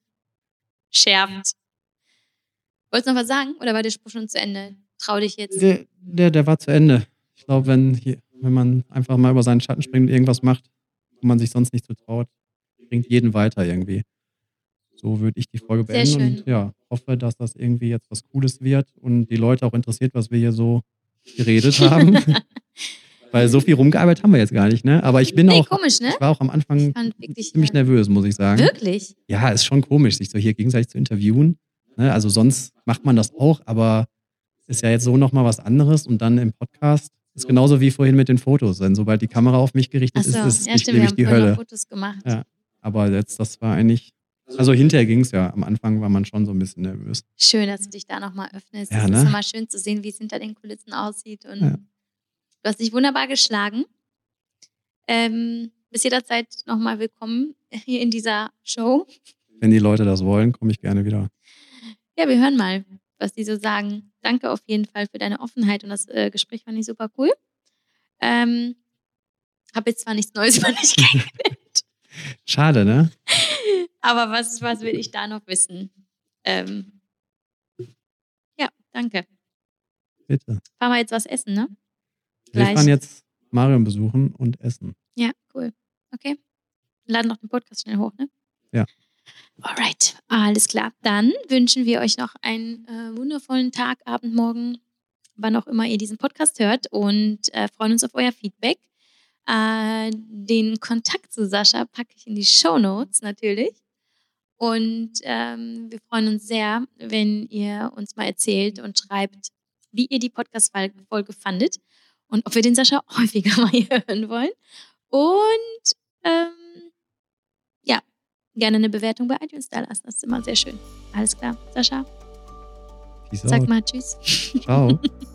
Wolltest du noch was sagen oder war der Spruch schon zu Ende? Trau dich jetzt. der, der, der war zu Ende. Ich glaube, wenn, hier- wenn man einfach mal über seinen Schatten springt und irgendwas macht, wo man sich sonst nicht so traut, bringt jeden weiter irgendwie. So würde ich die Folge beenden und ja, hoffe, dass das irgendwie jetzt was Cooles wird und die Leute auch interessiert, was wir hier so geredet haben. Weil so viel rumgearbeitet haben wir jetzt gar nicht, ne? Aber ich bin Nee, auch, komisch, ne? ich war auch am Anfang ziemlich äh, nervös, muss ich sagen. Wirklich? Ja, ist schon komisch, sich so hier gegenseitig zu interviewen. Ne? Also sonst macht man das auch, aber ist ja jetzt so nochmal was anderes und dann im Podcast ist genauso wie vorhin mit den Fotos. Denn sobald die Kamera auf mich gerichtet Achso, ist, ist ja, es stimmt, nämlich die Hölle. Fotos gemacht. Ja. Aber jetzt, das war eigentlich, also hinterher ging es ja. Am Anfang war man schon so ein bisschen nervös. Schön, dass du dich da nochmal öffnest. Ja, es ne? ist immer schön zu sehen, wie es hinter den Kulissen aussieht. Und Ja. du hast dich wunderbar geschlagen. Ähm, bis jederzeit nochmal willkommen hier in dieser Show. Wenn die Leute das wollen, komme ich gerne wieder. Ja, wir hören mal, was die so sagen. Danke auf jeden Fall für deine Offenheit und das äh, Gespräch fand ich super cool. Ähm, habe jetzt zwar nichts Neues über dich kennengelernt, Schade, ne? Aber was, was will ich da noch wissen? Ähm, ja, danke. Bitte. Fahren wir jetzt was essen, ne? Wir Gleich. fahren jetzt Marion besuchen und essen. Ja, cool. Okay. Wir laden noch den Podcast schnell hoch, ne? Ja. Alright, alles klar. Dann wünschen wir euch noch einen äh, wundervollen Tag, Abend, Morgen, wann auch immer ihr diesen Podcast hört und äh, freuen uns auf euer Feedback. Äh, den Kontakt zu Sascha packe ich in die Show Notes natürlich. Und ähm, wir freuen uns sehr, wenn ihr uns mal erzählt und schreibt, wie ihr die Podcast-Folge fandet und ob wir den Sascha häufiger mal hier hören wollen. Und ähm, ja, gerne eine Bewertung bei iTunes da lassen. Das ist immer sehr schön. Alles klar, Sascha. Peace Sag out. mal Tschüss. Ciao.